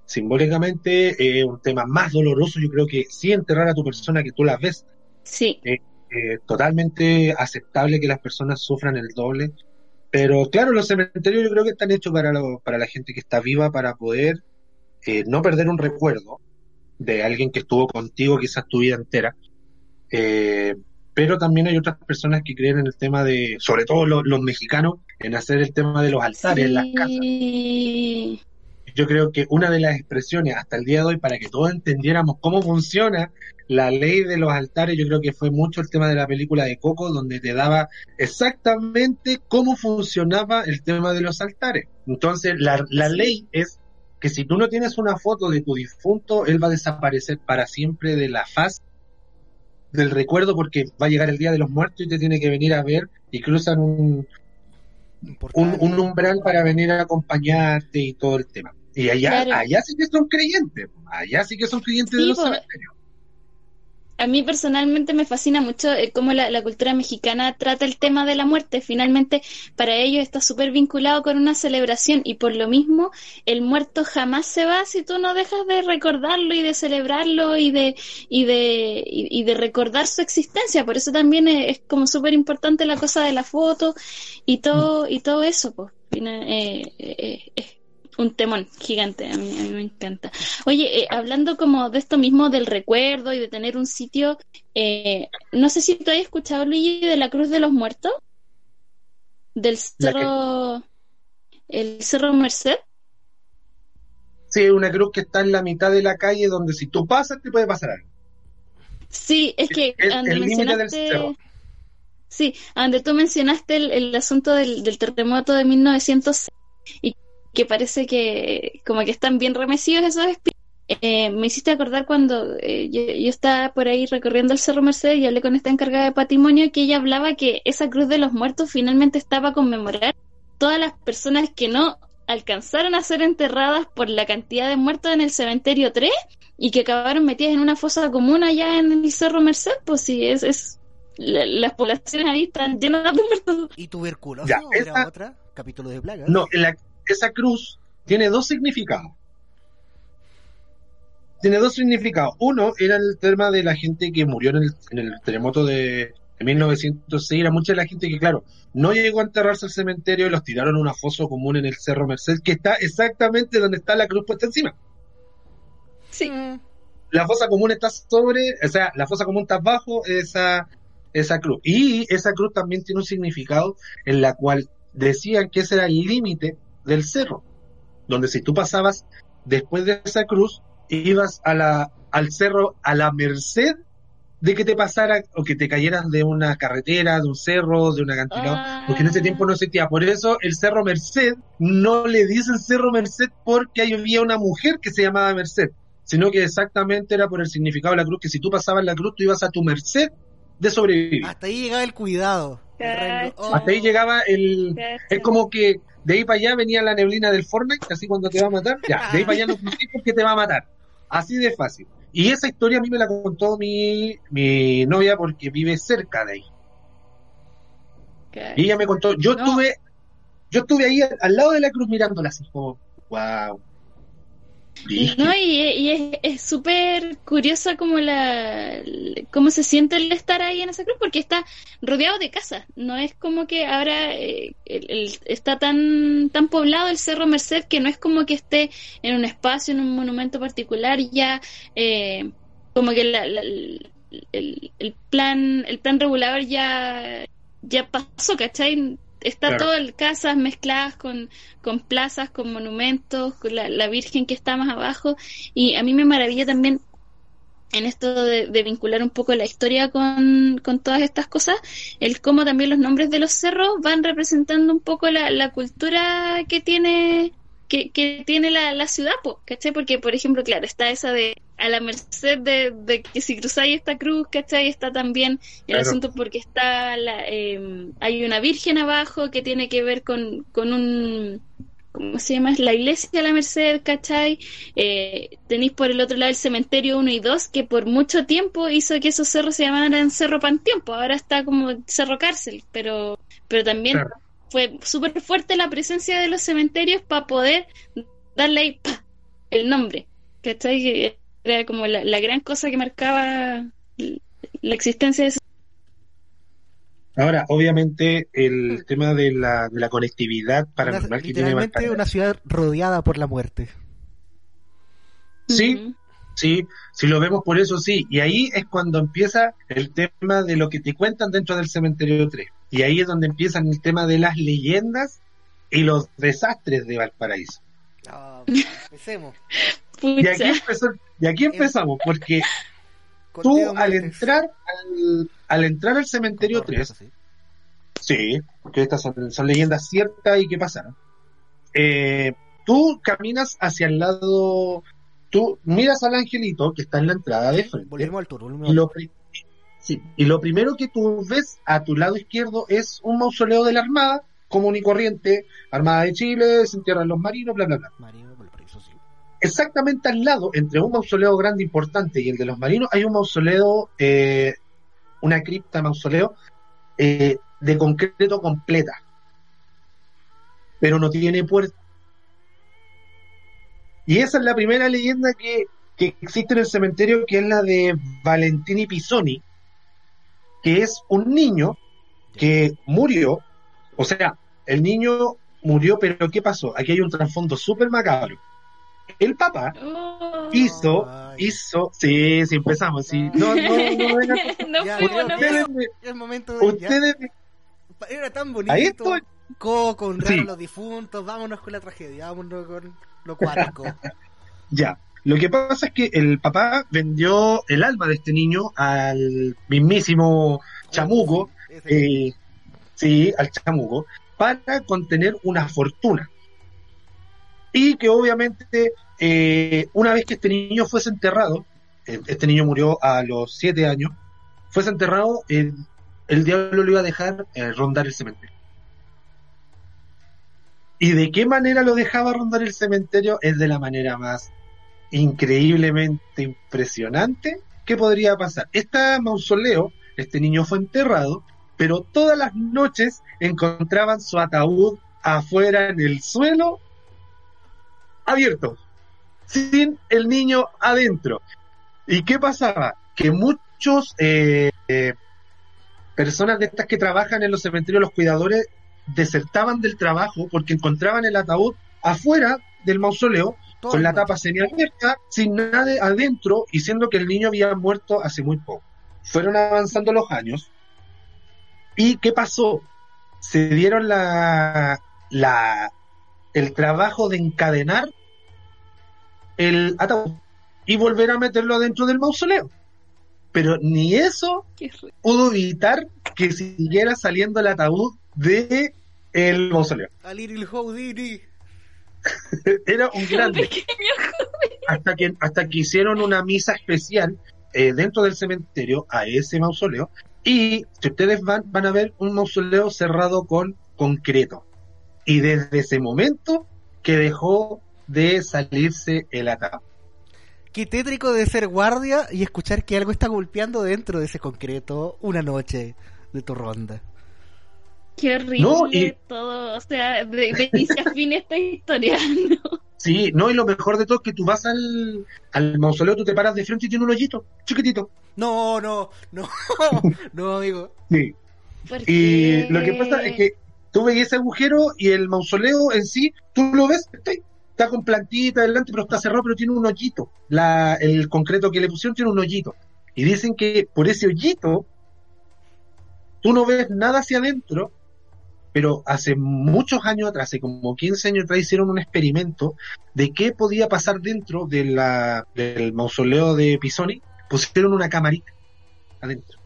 simbólicamente es un tema más doloroso. Yo creo que sí enterrar a tu persona que tú la ves. Sí. Eh, totalmente aceptable que las personas sufran el doble. Pero claro, los cementerios yo creo que están hechos para, para la gente que está viva, para poder eh, no perder un recuerdo de alguien que estuvo contigo quizás tu vida entera. Eh, pero también hay otras personas que creen en el tema de, sobre todo los, mexicanos, en hacer el tema de los altares en las casas. Yo creo que una de las expresiones hasta el día de hoy para que todos entendiéramos cómo funciona la ley de los altares, yo creo que fue mucho el tema de la película de Coco, donde te daba exactamente cómo funcionaba el tema de los altares. Entonces, la, la ley es que si tú no tienes una foto de tu difunto, él va a desaparecer para siempre de la faz del recuerdo porque va a llegar el día de los muertos y te tiene que venir a ver y cruzan un, un, umbral para venir a acompañarte y todo el tema. Y allá, allá sí que son creyentes, allá sí que son creyentes de los cementerios a mí personalmente me fascina mucho eh, cómo la, cultura mexicana trata el tema de la muerte. Finalmente, para ellos está súper vinculado con una celebración y por lo mismo el muerto jamás se va si tú no dejas de recordarlo y de celebrarlo y de, y de, y, de recordar su existencia. Por eso también es, como súper importante la cosa de la foto y todo, y todo eso. Pues, eh, eh, un temón gigante, a mí, me encanta. Oye, eh, hablando como de esto mismo del recuerdo y de tener un sitio, eh, no sé si tú has escuchado, Luigi, de la Cruz de los Muertos, del cerro, el Cerro Merced. Sí, una cruz que está en la mitad de la calle donde si tú pasas te puede pasar algo. Sí, es que el, mencionaste... Sí, donde tú mencionaste el, asunto del, del, terremoto de 1906 y que parece que como que están bien remecidos esos espíritus. Eh, me hiciste acordar cuando eh, yo, estaba por ahí recorriendo el Cerro Mercedes y hablé con esta encargada de patrimonio que ella hablaba que esa cruz de los muertos finalmente estaba a conmemorar todas las personas que no alcanzaron a ser enterradas por la cantidad de muertos en el cementerio 3 y que acabaron metidas en una fosa común allá en el Cerro Merced, pues sí, es, es las poblaciones ahí están llenas de muertos. ¿Y tuberculosis era otra? Capítulo de plagas. No, la, esa cruz tiene dos significados. Tiene dos significados. Uno era el tema de la gente que murió en el, terremoto de, 1906. Era mucha de la gente que, claro, no llegó a enterrarse al cementerio y los tiraron a una foso común en el Cerro Merced, que está exactamente donde está la cruz puesta encima. Sí. La fosa común está sobre, o sea, la fosa común está bajo esa, esa cruz. Y esa cruz también tiene un significado en la cual decían que ese era el límite del cerro, donde si tú pasabas después de esa cruz, ibas a la, al cerro a la merced de que te pasara o que te cayeras de una carretera, de un cerro, de una acantilado, porque en ese tiempo no existía. Por eso el cerro Merced no le dicen cerro Merced porque ahí había una mujer que se llamaba Merced, sino que exactamente era por el significado de la cruz, que si tú pasabas la cruz, tú ibas a tu merced de sobrevivir. Hasta ahí llegaba el cuidado. Hasta ahí llegaba el... Es como que de ahí para allá venía la neblina del Fortnite, así cuando te va a matar, ya, de ahí para allá no que te va a matar. Así de fácil. Y esa historia a mí me la contó mi, mi novia porque vive cerca de ahí. Y ella me contó, yo estuve, yo estuve ahí al, lado de la cruz mirándola así como, wow. No, y, es súper curiosa como la cómo se siente el estar ahí en esa cruz, porque está rodeado de casas. No es como que ahora eh, está tan tan poblado el Cerro Merced que no es como que esté en un espacio, en un monumento particular, ya eh, como que el, el, plan el plan regulador ya ya pasó, ¿cachai? Está todo en casas mezcladas con, con plazas, con monumentos, con la, Virgen que está más abajo. Y a mí me maravilla también en esto de, vincular un poco la historia con, con, todas estas cosas, el cómo también los nombres de los cerros van representando un poco la, la cultura que tiene que, que tiene la, la ciudad, ¿cachai? Porque, por ejemplo, claro, está esa de a la merced de, que si cruzáis esta cruz, ¿cachai? Está también el asunto porque está la, em, hay una virgen abajo que tiene que ver con, con un ¿cómo se llama? Es la iglesia de la Merced, ¿cachai? Eh, tenéis por el otro lado el cementerio 1 y 2, que por mucho tiempo hizo que esos cerros se llamaran Cerro Panteón, pues ahora está como Cerro Cárcel, pero, pero también fue súper fuerte la presencia de los cementerios para poder darle ahí el nombre, ¿cachai? Era como la, la gran cosa que marcaba la existencia de esos Ahora, obviamente, el mm. tema de la, de la conectividad paranormal que tiene una ciudad rodeada por la muerte. Sí, sí, si lo vemos por eso, sí. Y ahí es cuando empieza el tema de lo que te cuentan dentro del cementerio 3. Y ahí es donde empieza el tema de las leyendas y los desastres de Valparaíso. empecemos. Y aquí, y aquí empezamos, porque tú al entrar al, al, entrar al cementerio 3, sí, porque estas son, leyendas ciertas y que pasaron. Eh, tú caminas hacia el lado, tú miras al angelito que está en la entrada de frente. Volvemos al y, lo, sí, y lo primero que tú ves a tu lado izquierdo es un mausoleo de la Armada, común y corriente, Armada de Chile, se entierran los marinos, bla, bla, bla. Exactamente al lado, entre un mausoleo grande importante y el de los marinos, hay un mausoleo, eh, una cripta mausoleo eh, de concreto completa, pero no tiene puerta. Y esa es la primera leyenda que, que existe en el cementerio, que es la de Valentini Pisoni, que es un niño que murió, o sea, el niño murió, pero ¿qué pasó? Aquí hay un trasfondo súper macabro el Papa oh. hizo, hizo, sí, sí empezamos, sí, no, no, no, venga, no, ustedes, el momento ustedes, era tan bonito, ahí estoy, Coco, un sí. los difuntos, vámonos con la tragedia, vámonos con lo cuático. ya, lo que pasa es que el papá vendió el alma de este niño al mismísimo chamuco, eh, sí, al chamuco, para contener una fortuna. Y que obviamente eh, una vez que este niño fuese enterrado, eh, este niño murió a los siete años, fuese enterrado, el, el diablo lo iba a dejar eh, rondar el cementerio. ¿Y de qué manera lo dejaba rondar el cementerio? Es de la manera más increíblemente impresionante que podría pasar. Este mausoleo, este niño fue enterrado, pero todas las noches encontraban su ataúd afuera en el suelo abierto, sin el niño adentro. ¿Y qué pasaba? Que muchos eh, eh, personas de estas que trabajan en los cementerios, los cuidadores, desertaban del trabajo porque encontraban el ataúd afuera del mausoleo con la tapa semiabierta, sin nada adentro y siendo que el niño había muerto hace muy poco. Fueron avanzando los años. ¿Y qué pasó? Se dieron la, la, el trabajo de encadenar el ataúd y volver a meterlo adentro del mausoleo. Pero ni eso pudo evitar que siguiera saliendo el ataúd de el mausoleo. Era un grande. hasta que hasta que hicieron una misa especial eh, dentro del cementerio a ese mausoleo y si ustedes van van a ver un mausoleo cerrado con concreto. Y desde ese momento que dejó de salirse el ataque. Qué tétrico de ser guardia y escuchar que algo está golpeando dentro de ese concreto una noche de tu ronda. Qué horrible todo, o sea, de, inicio a fin esta historia, ¿no? Sí, no, y lo mejor de todo es que tú vas al, al mausoleo, tú te paras de frente y tiene un hoyito, chiquitito. No, no, no, no, amigo. Sí. Y lo que pasa es que tú ves ese agujero y el mausoleo en sí, tú lo ves, está con plantita adelante, pero está cerrado, pero tiene un hoyito. La, el concreto que le pusieron tiene un hoyito. Y dicen que por ese hoyito tú no ves nada hacia adentro, pero hace muchos años atrás, hace como 15 años atrás, hicieron un experimento de qué podía pasar dentro del mausoleo de Pisoni. Pusieron una camarita adentro.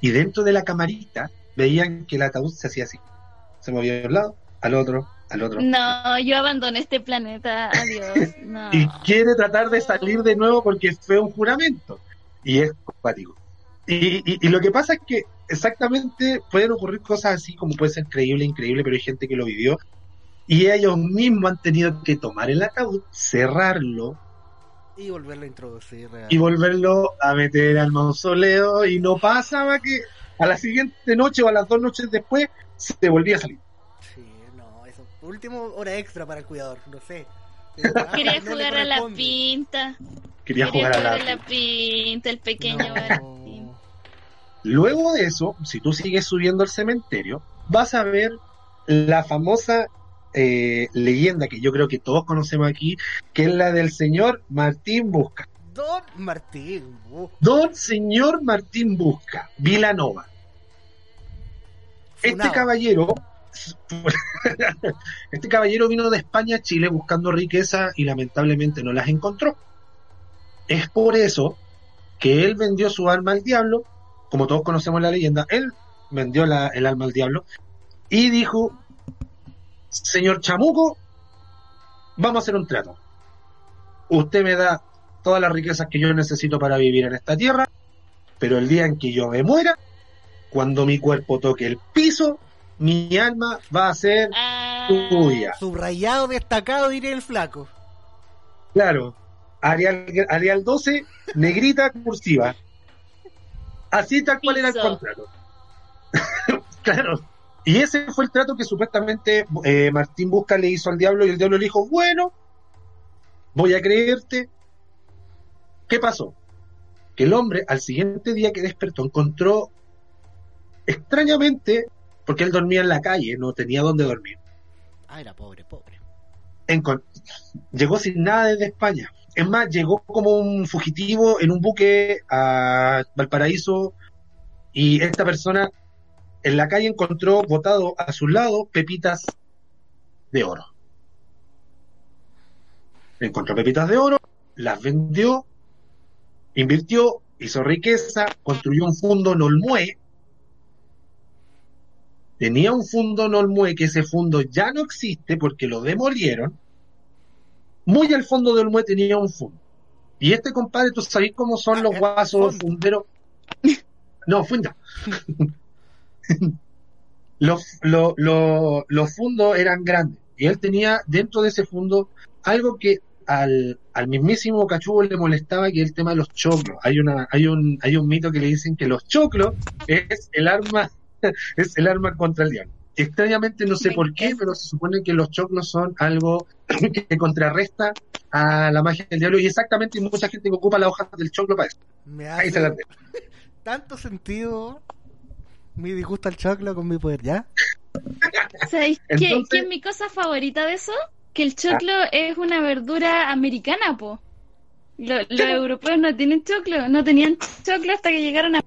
Y dentro de la camarita veían que el ataúd se hacía así. Se movía de un lado, al otro, al otro. No, yo abandoné este planeta, adiós. No. Y quiere tratar de salir de nuevo porque fue un juramento. Y es cuático. Y, y, y lo que pasa es que exactamente pueden ocurrir cosas así como puede ser creíble, increíble, pero hay gente que lo vivió. Y ellos mismos han tenido que tomar el ataúd, cerrarlo Y volverlo a introducir. real. y volverlo a meter al mausoleo. Y no pasaba que a la siguiente noche o a las dos noches después se volvía a salir. Sí, no, eso. Por último, hora extra para el cuidador, no sé. Quería No le jugar a la pinta. Quería Quería jugar a la. la pinta, el pequeño No. Martín. Luego de eso, si tú sigues subiendo al cementerio, vas a ver la famosa eh, leyenda que yo creo que todos conocemos aquí, que es la del señor Martín Busca. Don Martín. uh, Don señor Martín Busca, Vilanova. Este caballero, este caballero vino de España a Chile buscando riqueza y lamentablemente no las encontró. Es por eso que él vendió su alma al diablo, como todos conocemos la leyenda, él vendió el alma al diablo y dijo, señor Chamuco, vamos a hacer un trato. Usted me da todas las riquezas que yo necesito para vivir en esta tierra, pero el día en que yo me muera, cuando mi cuerpo toque el piso, mi alma va a ser Ah, tuya. Subrayado, destacado, diré el flaco. Claro, Arial, Arial 12, negrita cursiva. Así tal cual era el contrato. claro. Y ese fue el trato que supuestamente eh, Martín Busca le hizo al diablo y el diablo le dijo, bueno, voy a creerte. ¿Qué pasó? Que el hombre al siguiente día que despertó encontró extrañamente, porque él dormía en la calle, no tenía dónde dormir, Ah, era pobre, pobre. llegó sin nada desde España. Es más, llegó como un fugitivo en un buque a Valparaíso y esta persona en la calle encontró botado a su lado pepitas de oro. Encontró pepitas de oro, las vendió, invirtió, hizo riqueza, construyó un fondo en Olmué. Tenía un fondo en Olmué que ese fondo ya no existe porque lo demolieron. Muy al fondo del Olmué tenía un fondo. Y este compadre, ¿tú sabés cómo son Ah, los guasos funderos? No, funda. los, lo- lo- los fundos eran grandes. Y él tenía dentro de ese fondo algo que al, al mismísimo Cachubo le molestaba, que es el tema de los choclos. Hay una, hay un, hay un mito que le dicen que los choclos es el arma, es el arma contra el diablo. Extrañamente no sé por qué, pero se supone que los choclos son algo que contrarresta a la magia del diablo y exactamente mucha gente que ocupa las hojas del choclo para eso. Me Ahí se dejo. tanto sentido mi disgusto al choclo con mi poder, ¿ya? ¿Sabéis qué, qué es mi cosa favorita de eso? Que el choclo Ah. es una verdura americana, po. Lo- los europeos no tienen choclo, no tenían choclo hasta que llegaron a...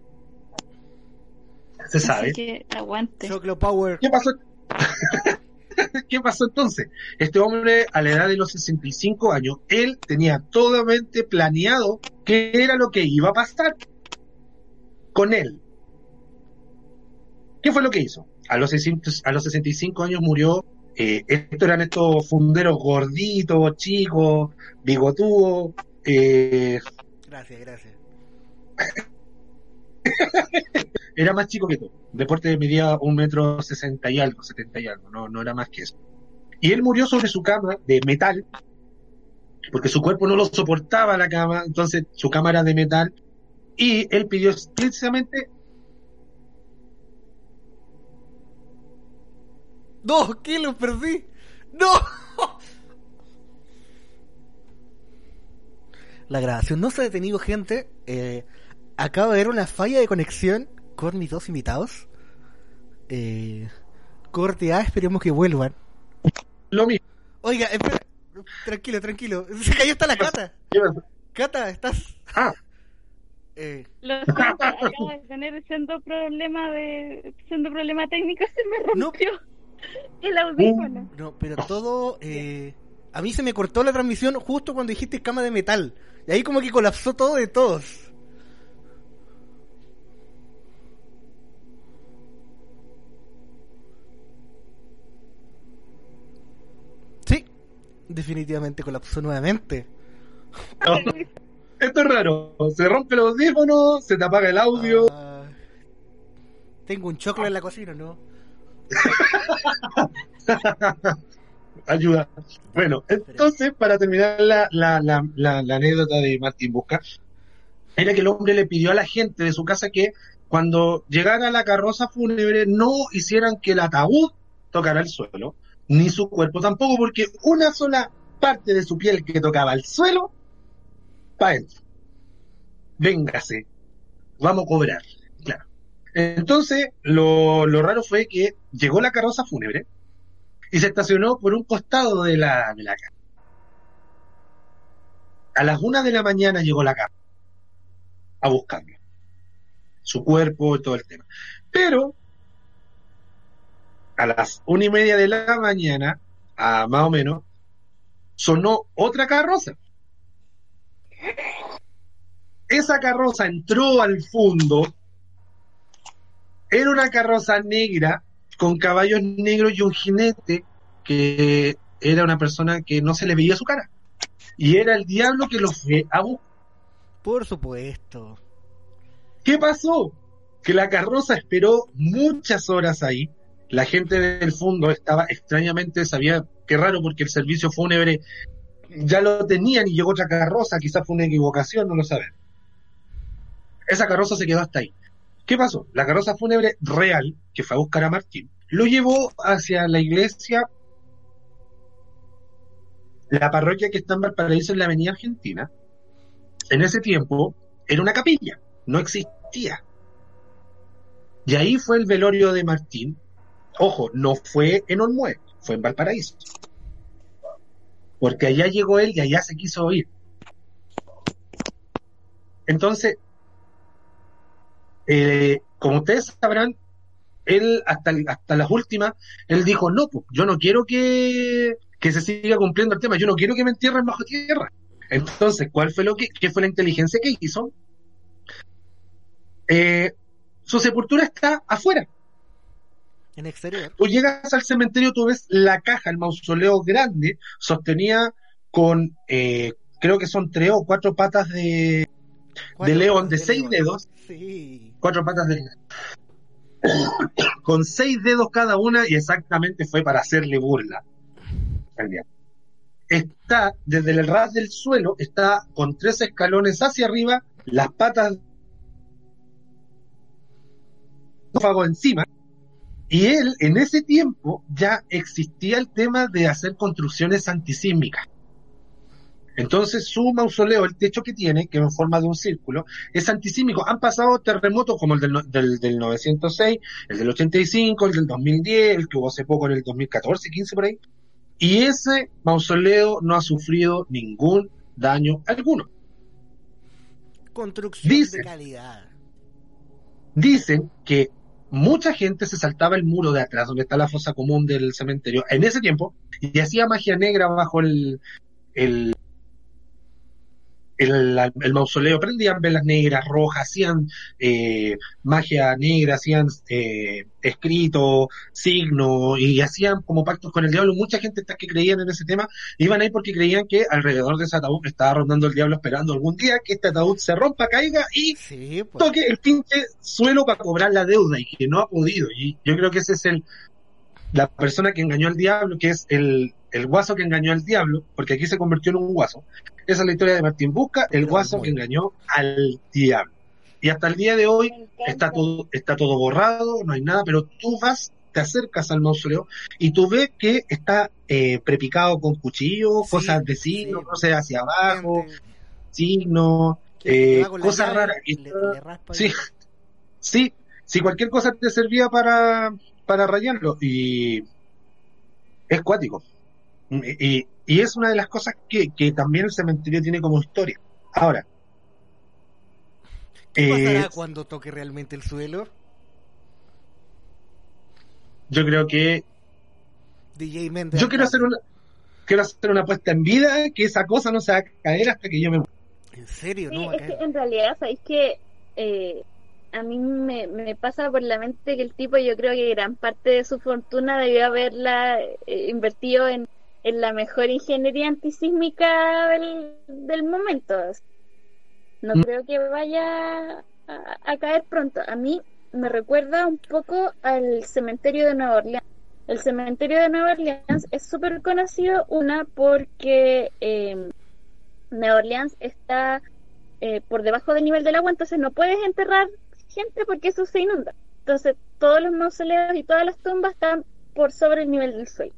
Se sabe. Así que aguante. Choclo Power. ¿Qué pasó? ¿Qué pasó entonces? Este hombre, a la edad de los 65 años, él tenía totalmente planeado qué era lo que iba a pasar con él. ¿Qué fue lo que hizo? A los, 60 a los 65 años murió. Eh, estos eran estos funderos gorditos, chicos, bigotudos. eh, Gracias, gracias. era más chico que tú. Deporte medía un metro sesenta y algo, setenta y algo, no, no era más que eso. Y él murió sobre su cama de metal, porque su cuerpo no lo soportaba la cama, entonces su cama era de metal, y él pidió explícitamente, ¡Dos kilos perdí! ¡No! La grabación no se ha detenido, gente. Eh, acabo de ver una falla de conexión con mis dos invitados. Eh, corte A, esperemos que vuelvan. lo mismo. Oiga, espera. Tranquilo, tranquilo. Se cayó hasta la cata. Cata, estás. Ah. Eh, Lo siento, acabo de tener siendo problema de siendo problema técnico se me No. rompió el audífono. no, pero todo. Eh, a mí se me cortó la transmisión justo cuando dijiste cama de metal. Y ahí como que colapsó todo de todos. Definitivamente colapsó nuevamente. Esto es raro. Se rompe el audífono, se te apaga el audio. Ah, tengo un choclo en la cocina, ¿no? Ayuda. Bueno, entonces, para terminar la, la, la, la, la anécdota de Martín Busca, era que el hombre le pidió a la gente de su casa que cuando llegara la carroza fúnebre no hicieran que el ataúd tocara el suelo, ni su cuerpo tampoco, porque una sola parte de su piel que tocaba el suelo, para él. Véngase, vamos a cobrar. Claro. Entonces, lo, lo raro fue que llegó la carroza fúnebre y se estacionó por un costado de la, de la casa. A las una de la mañana llegó la casa a buscarlo. Su cuerpo todo el tema. Pero a las una y media de la mañana, a más o menos, sonó otra carroza. Esa carroza entró al fondo. Era una carroza negra con caballos negros y un jinete que era una persona que no se le veía su cara. Y era el diablo que lo fue a buscar. Por supuesto. ¿Qué pasó? Que la carroza esperó muchas horas ahí. La gente del fondo estaba extrañamente, sabía qué raro porque el servicio fúnebre ya lo tenían y llegó otra carroza, quizás fue una equivocación, no lo saben. Esa carroza se quedó hasta ahí. ¿Qué pasó? La carroza fúnebre real, que fue a buscar a Martín, lo llevó hacia la iglesia, la parroquia que está en Valparaíso en la Avenida Argentina. En ese tiempo era una capilla, no existía. Y ahí fue el velorio de Martín. Ojo, no fue en Olmué, fue en Valparaíso. Porque allá llegó él y allá se quiso ir. Entonces, eh, como ustedes sabrán, él hasta, las últimas, él dijo, no, pues, yo no quiero que, se siga cumpliendo el tema, yo no quiero que me entierren bajo tierra. Entonces, ¿cuál fue lo que, fue la inteligencia que hizo? Eh, su sepultura está afuera. En exterior. Tú llegas al cementerio, tú ves la caja, el mausoleo grande, sostenía con, eh, creo que son tres o cuatro patas de, de león de seis león. dedos, Sí. cuatro patas de con seis dedos cada una y exactamente fue para hacerle burla. Está desde el ras del suelo, está con tres escalones hacia arriba, las patas esófago encima, y él en ese tiempo ya existía el tema de hacer construcciones antisísmicas. Entonces su mausoleo, el techo que tiene, que es en forma de un círculo, es antisísmico. Han pasado terremotos como el del, no- del, del 906, el del 85, el del 2010, el que hubo hace poco en el 2014, 15 por ahí. Y ese mausoleo no ha sufrido ningún daño alguno. Construcción de calidad. Dicen que mucha gente se saltaba el muro de atrás, donde está la fosa común del cementerio, en ese tiempo, y hacía magia negra bajo el, el, el, el mausoleo. Prendían velas negras, rojas, hacían eh, magia negra, hacían eh, escrito, signos, y hacían como pactos con el diablo. Mucha gente está que creían en ese tema, iban ahí porque creían que alrededor de ese ataúd estaba rondando el diablo esperando algún día que este ataúd se rompa, caiga y Sí, pues. toque el pinche suelo para cobrar la deuda y que no ha podido. Y yo creo que ese es el la persona que engañó al diablo, que es el, el guaso que engañó al diablo, porque aquí se convirtió en un guaso. Esa es la historia de Martín Busca, el guaso que engañó al diablo. Y hasta el día de hoy está todo, está todo borrado, no hay nada, pero tú vas, te acercas al mausoleo y tú ves que está eh, prepicado con cuchillos, Sí, cosas de signos, sí. no sé, hacia abajo, signos, eh, cosas raras. Le- le Sí, sí, si cualquier cosa te servía para, para rayarlo y es cuático. Y, y- y es una de las cosas que, que también el cementerio tiene como historia. Ahora, ¿Qué eh, pasará cuando toque realmente el suelo? yo creo que DJ Méndez. yo quiero hacer una quiero hacer una apuesta en vida que esa cosa no se va a caer hasta que yo me muera. ¿En serio? Sí, no va a es que en realidad, ¿sabéis que eh, a mí me, me pasa por la mente que el tipo, yo creo que gran parte de su fortuna debió haberla eh, invertido en, es la mejor ingeniería antisísmica del, del momento. No Mm. creo que vaya a, a caer pronto. A mí me recuerda un poco al cementerio de Nueva Orleans. El cementerio de Nueva Orleans es súper conocido, una porque eh, Nueva Orleans está eh, por debajo del nivel del agua, entonces no puedes enterrar gente porque eso se inunda. Entonces todos los mausoleos y todas las tumbas están por sobre el nivel del suelo.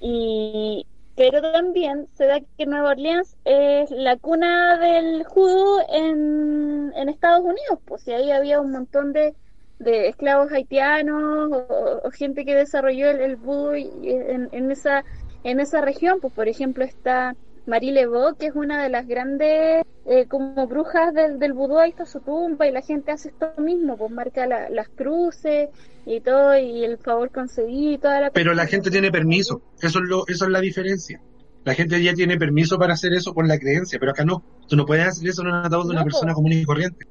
Y pero también se da que Nueva Orleans es la cuna del judo en, en Estados Unidos, pues y ahí había un montón de, de esclavos haitianos o, gente que desarrolló el, el vudú en, en esa en esa región, pues por ejemplo está Marie Laveau, que es una de las grandes eh, como brujas del, del vudú, ahí está su tumba y la gente hace esto mismo, pues marca la- las cruces y todo y el favor concedido y toda la Pero la gente tiene permiso, eso es, lo, eso es la diferencia. La gente ya tiene permiso para hacer eso por la creencia, pero acá no. Tú no puedes hacer eso en un ataúd de una No, persona común y corriente.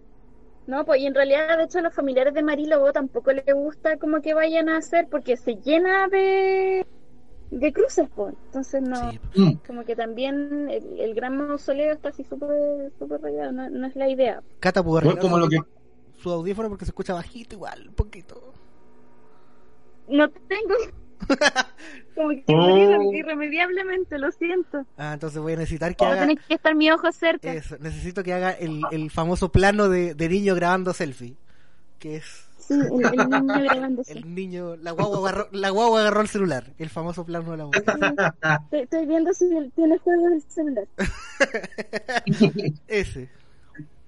No, pues y en realidad, de hecho, a los familiares de Marie Laveau tampoco les gusta como que vayan a hacer porque se llena de, de cruces, pues. Entonces, no, Sí. Mm. como que también el, el gran mausoleo está así súper súper rayado, no, no es la idea. Cata pudo arreglar como lo que... su audífono porque se escucha bajito igual, un poquito. No tengo. como que Oh. morir irremediablemente, lo siento. Ah, entonces voy a necesitar que a haga que estar mi ojo cerca. eso. Necesito que haga el, el famoso plano de, de niño grabando selfie. Que es Sí, el, el niño grabándose. el niño, la guagua agarró, la guagua agarró el celular. El famoso plano de la guagua. Estoy, estoy viendo si tiene juego del celular. Ese.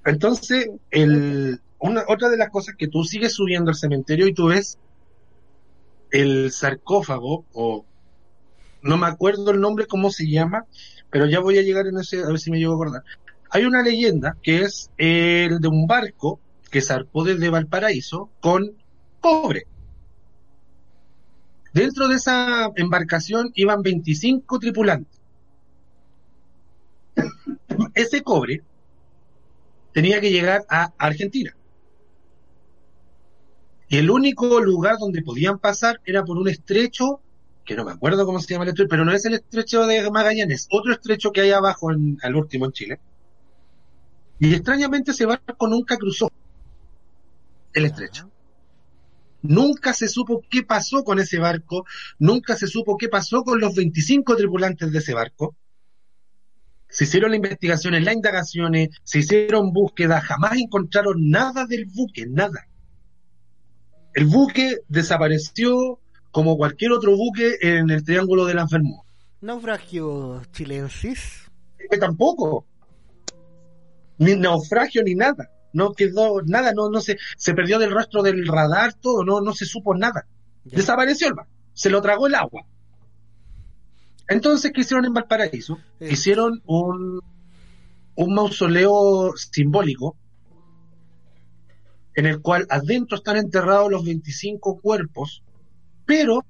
Entonces, el, una, otra de las cosas que tú sigues subiendo al cementerio y tú ves el sarcófago, o no me acuerdo el nombre, cómo se llama, pero ya voy a llegar en ese, a ver si me llego a acordar. Hay una leyenda que es el de un barco que zarpó desde Valparaíso con cobre. Dentro de esa embarcación iban 25 tripulantes. Ese cobre tenía que llegar a Argentina. Y el único lugar donde podían pasar era por un estrecho, que no me acuerdo cómo se llama el estrecho, pero no es el estrecho de Magallanes, otro estrecho que hay abajo, en, al último en Chile. Y extrañamente ese barco nunca cruzó el estrecho. Nunca se supo qué pasó con ese barco, nunca se supo qué pasó con los 25 tripulantes de ese barco. Se hicieron las investigaciones, las indagaciones, se hicieron búsquedas, jamás encontraron nada del buque, nada. El buque desapareció como cualquier otro buque en el Triángulo de las Bermudas. Naufragio chilensis. Que tampoco. Ni naufragio ni nada. No quedó nada, no, no se, se perdió del rastro del radar, todo, no, no se supo nada. Ya. Desapareció el barco, se lo tragó el agua. Entonces, ¿qué hicieron en Valparaíso? Eh. Hicieron un, un mausoleo simbólico en el cual adentro están enterrados los 25 cuerpos, pero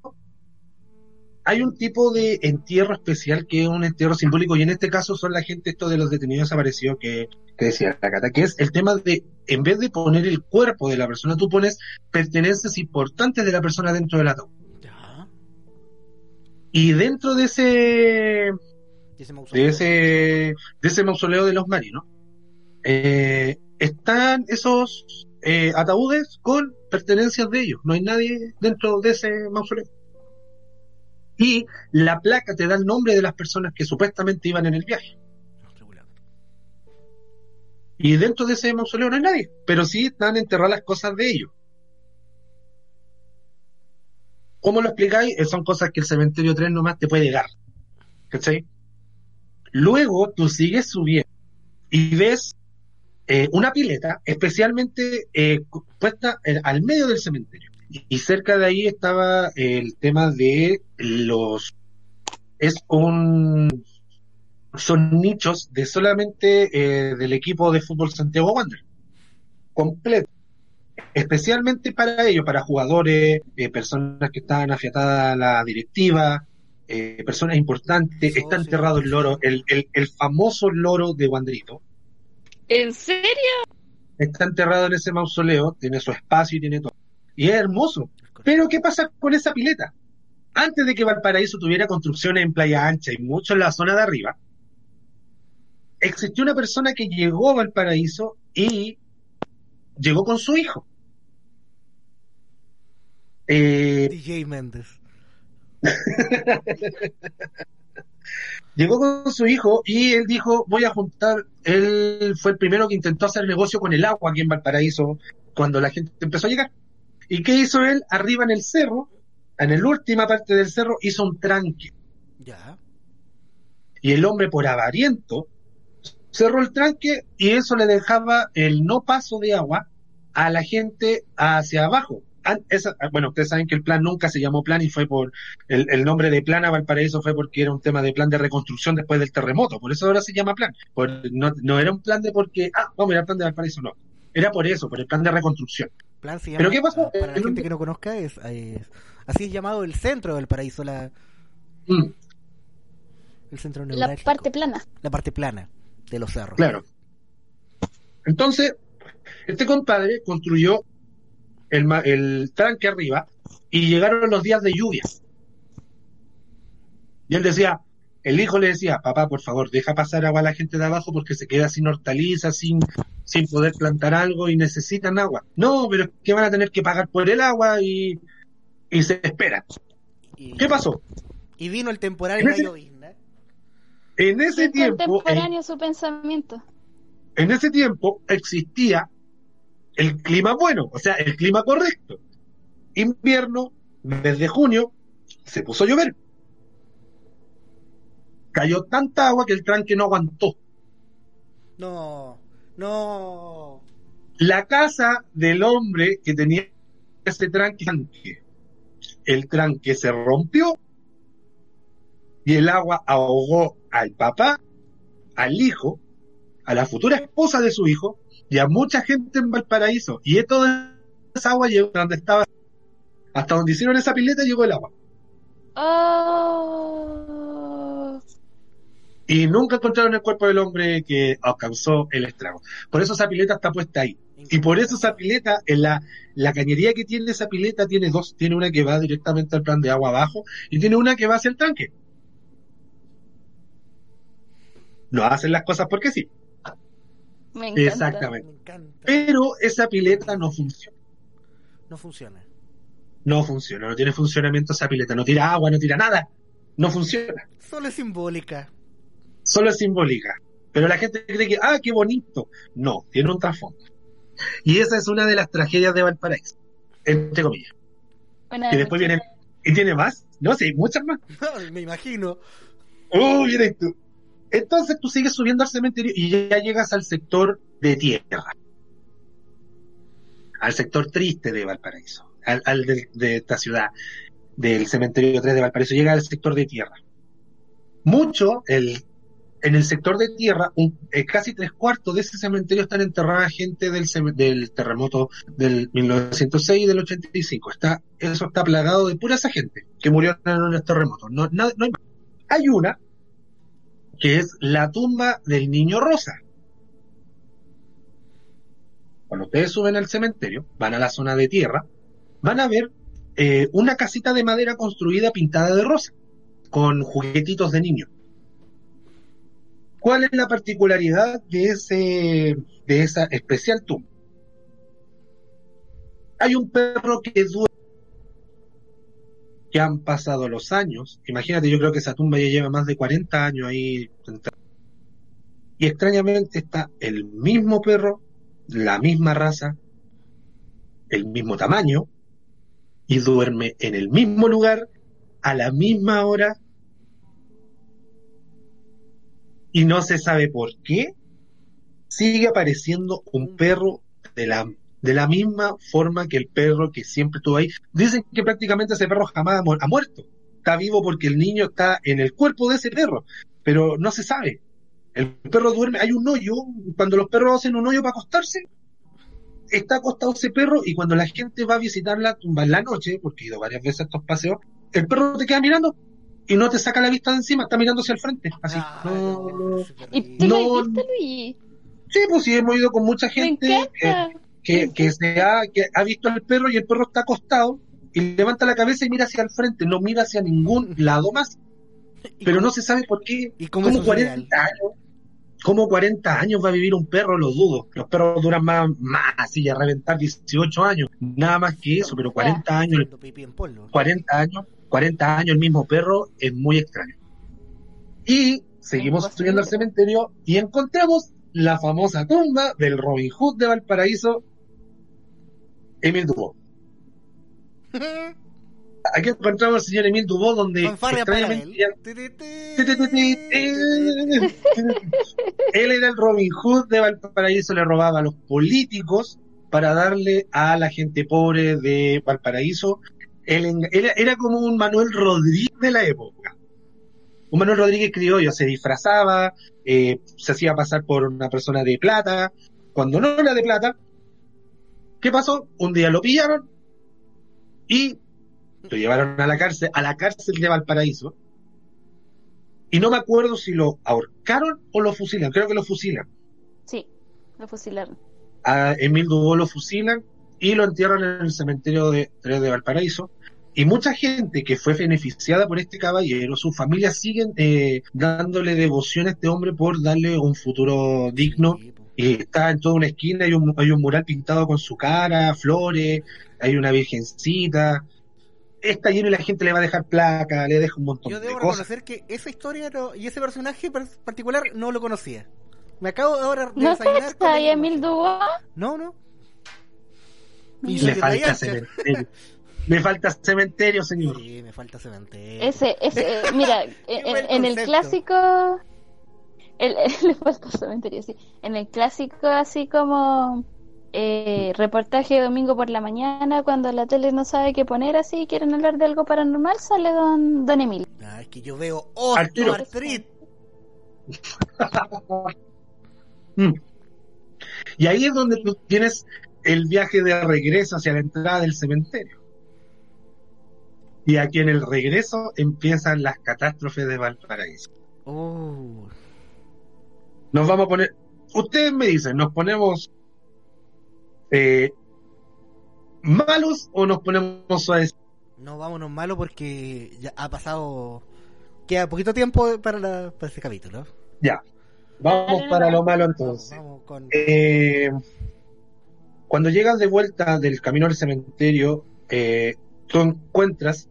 hay un tipo de entierro especial que es un entierro simbólico y en este caso son la gente esto de los detenidos desaparecidos que, que decía la Cata, que es el tema de en vez de poner el cuerpo de la persona, tú pones pertenencias importantes de la persona dentro del ataúd. Y dentro de ese Y ese mausoleo. de ese de ese mausoleo de los marinos eh, están esos eh, ataúdes con pertenencias de ellos. No hay nadie dentro de ese mausoleo. Y la placa te da el nombre de las personas que supuestamente iban en el viaje. Y dentro de ese mausoleo no hay nadie, pero sí están enterradas las cosas de ellos. ¿Cómo lo explicáis? Eh, Son cosas que el cementerio 3 nomás te puede dar. Luego tú sigues subiendo y ves eh, una pileta especialmente eh, puesta al medio del cementerio. Y, cerca de ahí estaba el tema de los... Es un... Son nichos de solamente eh, del equipo de fútbol Santiago Wander. Completo. Especialmente para ellos, para jugadores, eh, personas que están afiatadas a la directiva, eh, personas importantes. Está enterrado el loro, el, el, el famoso loro de Wanderito. ¿En serio? Está enterrado en ese mausoleo, tiene su espacio y tiene todo. Y es hermoso. Pero ¿qué pasa con esa pileta? antes de que Valparaíso tuviera construcciones en Playa Ancha y mucho en la zona de arriba, existió una persona que llegó a Valparaíso y llegó con su hijo. Eh, DJ Méndez. llegó con su hijo y él dijo, voy a juntar, él fue el primero que intentó hacer negocio con el agua aquí en Valparaíso cuando la gente empezó a llegar. ¿Y qué hizo él? Arriba en el cerro, en la última parte del cerro, hizo un tranque. Ya. Y el hombre, por avariento, cerró el tranque y eso le dejaba el no paso de agua a la gente hacia abajo. Esa- bueno, ustedes saben que el plan nunca se llamó plan y fue por el, el nombre de plan a Valparaíso fue porque era un tema de plan de reconstrucción después del terremoto, por eso ahora se llama plan. Por- no, no era un plan de porque, ah, vamos a ir al plan de Valparaíso, no. Era por eso, por el plan de reconstrucción. Plan se llama, ¿Pero qué pasó? ah, Para la gente que no conozca, es, es- así es llamado el centro del paraíso, la, Mm, el centro La parte plana. la parte plana de los cerros. claro. Entonces, este compadre construyó el, el tranque arriba y llegaron los días de lluvia. Y él decía, el hijo le decía, papá, por favor, deja pasar agua a la gente de abajo porque se queda sin hortalizas, sin, sin poder plantar algo y necesitan agua. No, pero es que van a tener que pagar por el agua y, y se esperan. Y, ¿Qué pasó? Y vino el temporal y En la ese- llovizna. En ese Es tiempo, en, contemporáneo su pensamiento. en ese tiempo existía el clima bueno, o sea, el clima correcto. Invierno, desde junio, se puso a llover. Cayó tanta agua que el tranque no aguantó. No, no. La casa del hombre que tenía ese tranque, el tranque se rompió y el agua ahogó al papá, al hijo, a la futura esposa de su hijo y a mucha gente en Valparaíso. Y toda esa agua llegó donde estaba, hasta donde hicieron esa pileta llegó el agua. Oh. Y nunca encontraron el cuerpo del hombre que causó el estrago. Por eso esa pileta está puesta ahí. Y por eso esa pileta, en la, la cañería que tiene esa pileta tiene dos, tiene una que va directamente al plan de agua abajo y tiene una que va hacia el tanque. No hacen las cosas porque sí. Me encanta. Exactamente. Me encanta. Pero esa pileta no funciona. No funciona. No funciona, no tiene funcionamiento esa pileta, no tira agua, no tira nada. No funciona. Solo es simbólica. Solo es simbólica. Pero la gente cree que, ah, qué bonito. No, tiene un trasfondo. Y esa es una de las tragedias de Valparaíso. Entre comillas. Una Y después de viene, ¿y tiene más? No sé, muchas más. Me imagino. Oh, viene tú. Entonces tú sigues subiendo al cementerio y ya llegas al sector de tierra. Al sector triste de Valparaíso. Al, al de, de esta ciudad, del cementerio 3 de Valparaíso. Llega al sector de tierra. Mucho, el, en el sector de tierra, un- eh, casi tres cuartos de ese cementerio están enterrada gente del, del terremoto del 1906 y del 85. Está, eso está plagado de pura esa gente que murió en los más. Hay una que es la tumba del niño Rosa. Cuando ustedes suben al cementerio, van a la zona de tierra, van a ver eh, una casita de madera construida pintada de rosa, con juguetitos de niño. ¿Cuál es la particularidad de ese de esa especial tumba? Hay un perro que duerme, que han pasado los años. Imagínate, yo creo que esa tumba ya lleva más de 40 años ahí. Y extrañamente está el mismo perro, la misma raza, el mismo tamaño, y duerme en el mismo lugar, a la misma hora, y no se sabe por qué, sigue apareciendo un perro de la, de la misma forma que el perro que siempre estuvo ahí. Dicen que prácticamente ese perro jamás ha, mu- ha muerto. Está vivo porque el niño está en el cuerpo de ese perro, pero no se sabe. El perro duerme, hay un hoyo, cuando los perros hacen un hoyo para acostarse, está acostado ese perro y cuando la gente va a visitar la tumba en la noche, porque he ido varias veces a estos paseos, el perro te queda mirando y no te saca la vista de encima, está mirando hacia el frente, así. Ah, No, no. ¿Y tú No, lo has visto, Luigi? Sí, pues sí, hemos ido con mucha gente que, que, que se ha, que ha visto al perro y el perro está acostado y levanta la cabeza y mira hacia el frente, no mira hacia ningún lado más. ¿Y Pero cómo- no se sabe por qué. ¿Y cómo como es su 40 cereal? años. ¿Cómo 40 años va a vivir un perro? Lo dudo. Los perros duran más, más así, a reventar 18 años. Nada más que eso, pero 40 años, Haciendo pipí en polvo. 40 años, 40 años el mismo perro es muy extraño. Y seguimos subiendo al cementerio y encontramos la famosa tumba del Robin Hood de Valparaíso, Emil Dubó. Aquí encontramos al señor Emil Dubó, donde extrañamente. Él era el Robin Hood de Valparaíso, le robaba a los políticos para darle a la gente pobre de Valparaíso. Era, era como un Manuel Rodríguez de la época. Un Manuel Rodríguez criollo, se disfrazaba, eh, se hacía pasar por una persona de plata. Cuando no era de plata, ¿qué pasó? Un día lo pillaron y lo llevaron a la cárcel, a la cárcel de Valparaíso. Y no me acuerdo si lo ahorcaron o lo fusilan. Creo que lo fusilan. Sí, lo fusilaron. A Emil Dubó lo fusilan y lo entierran en el cementerio de, de Valparaíso. Y mucha gente que fue beneficiada por este caballero, sus familias siguen eh, dándole devoción a este hombre por darle un futuro digno. Y está en toda una esquina, hay un, hay un mural pintado con su cara, flores, hay una virgencita. Está lleno y la gente le va a dejar placa, le deja un montón Yo de debo cosas. reconocer que esa historia no- y ese personaje par- particular no lo conocía. Me acabo ahora de ¿No desayunar está con ahí la Emil. Dubois? No, no. Y Le falta cementerio. Le falta cementerio, señor. Sí, me falta cementerio. Ese, ese, eh, mira, en, buen en el clásico, el, le falta cementerio, sí. En el clásico, así como eh, reportaje de domingo por la mañana, cuando la tele no sabe qué poner, así y quieren hablar de algo paranormal, sale don, don Emil. Ah, es que yo veo Al tiro. osteoartritis. Mm. Y ahí es donde tú tienes el viaje de regreso hacia la entrada del cementerio. Y aquí en el regreso empiezan las catástrofes de Valparaíso. Oh. Nos vamos a poner, ustedes me dicen, ¿nos ponemos eh, malos o nos ponemos suaves? No, vámonos malo porque ya ha pasado. Queda poquito tiempo para, la, para este capítulo. Ya, vamos para lo malo entonces. vamos con. Eh, cuando llegas de vuelta del camino al cementerio, eh, tú encuentras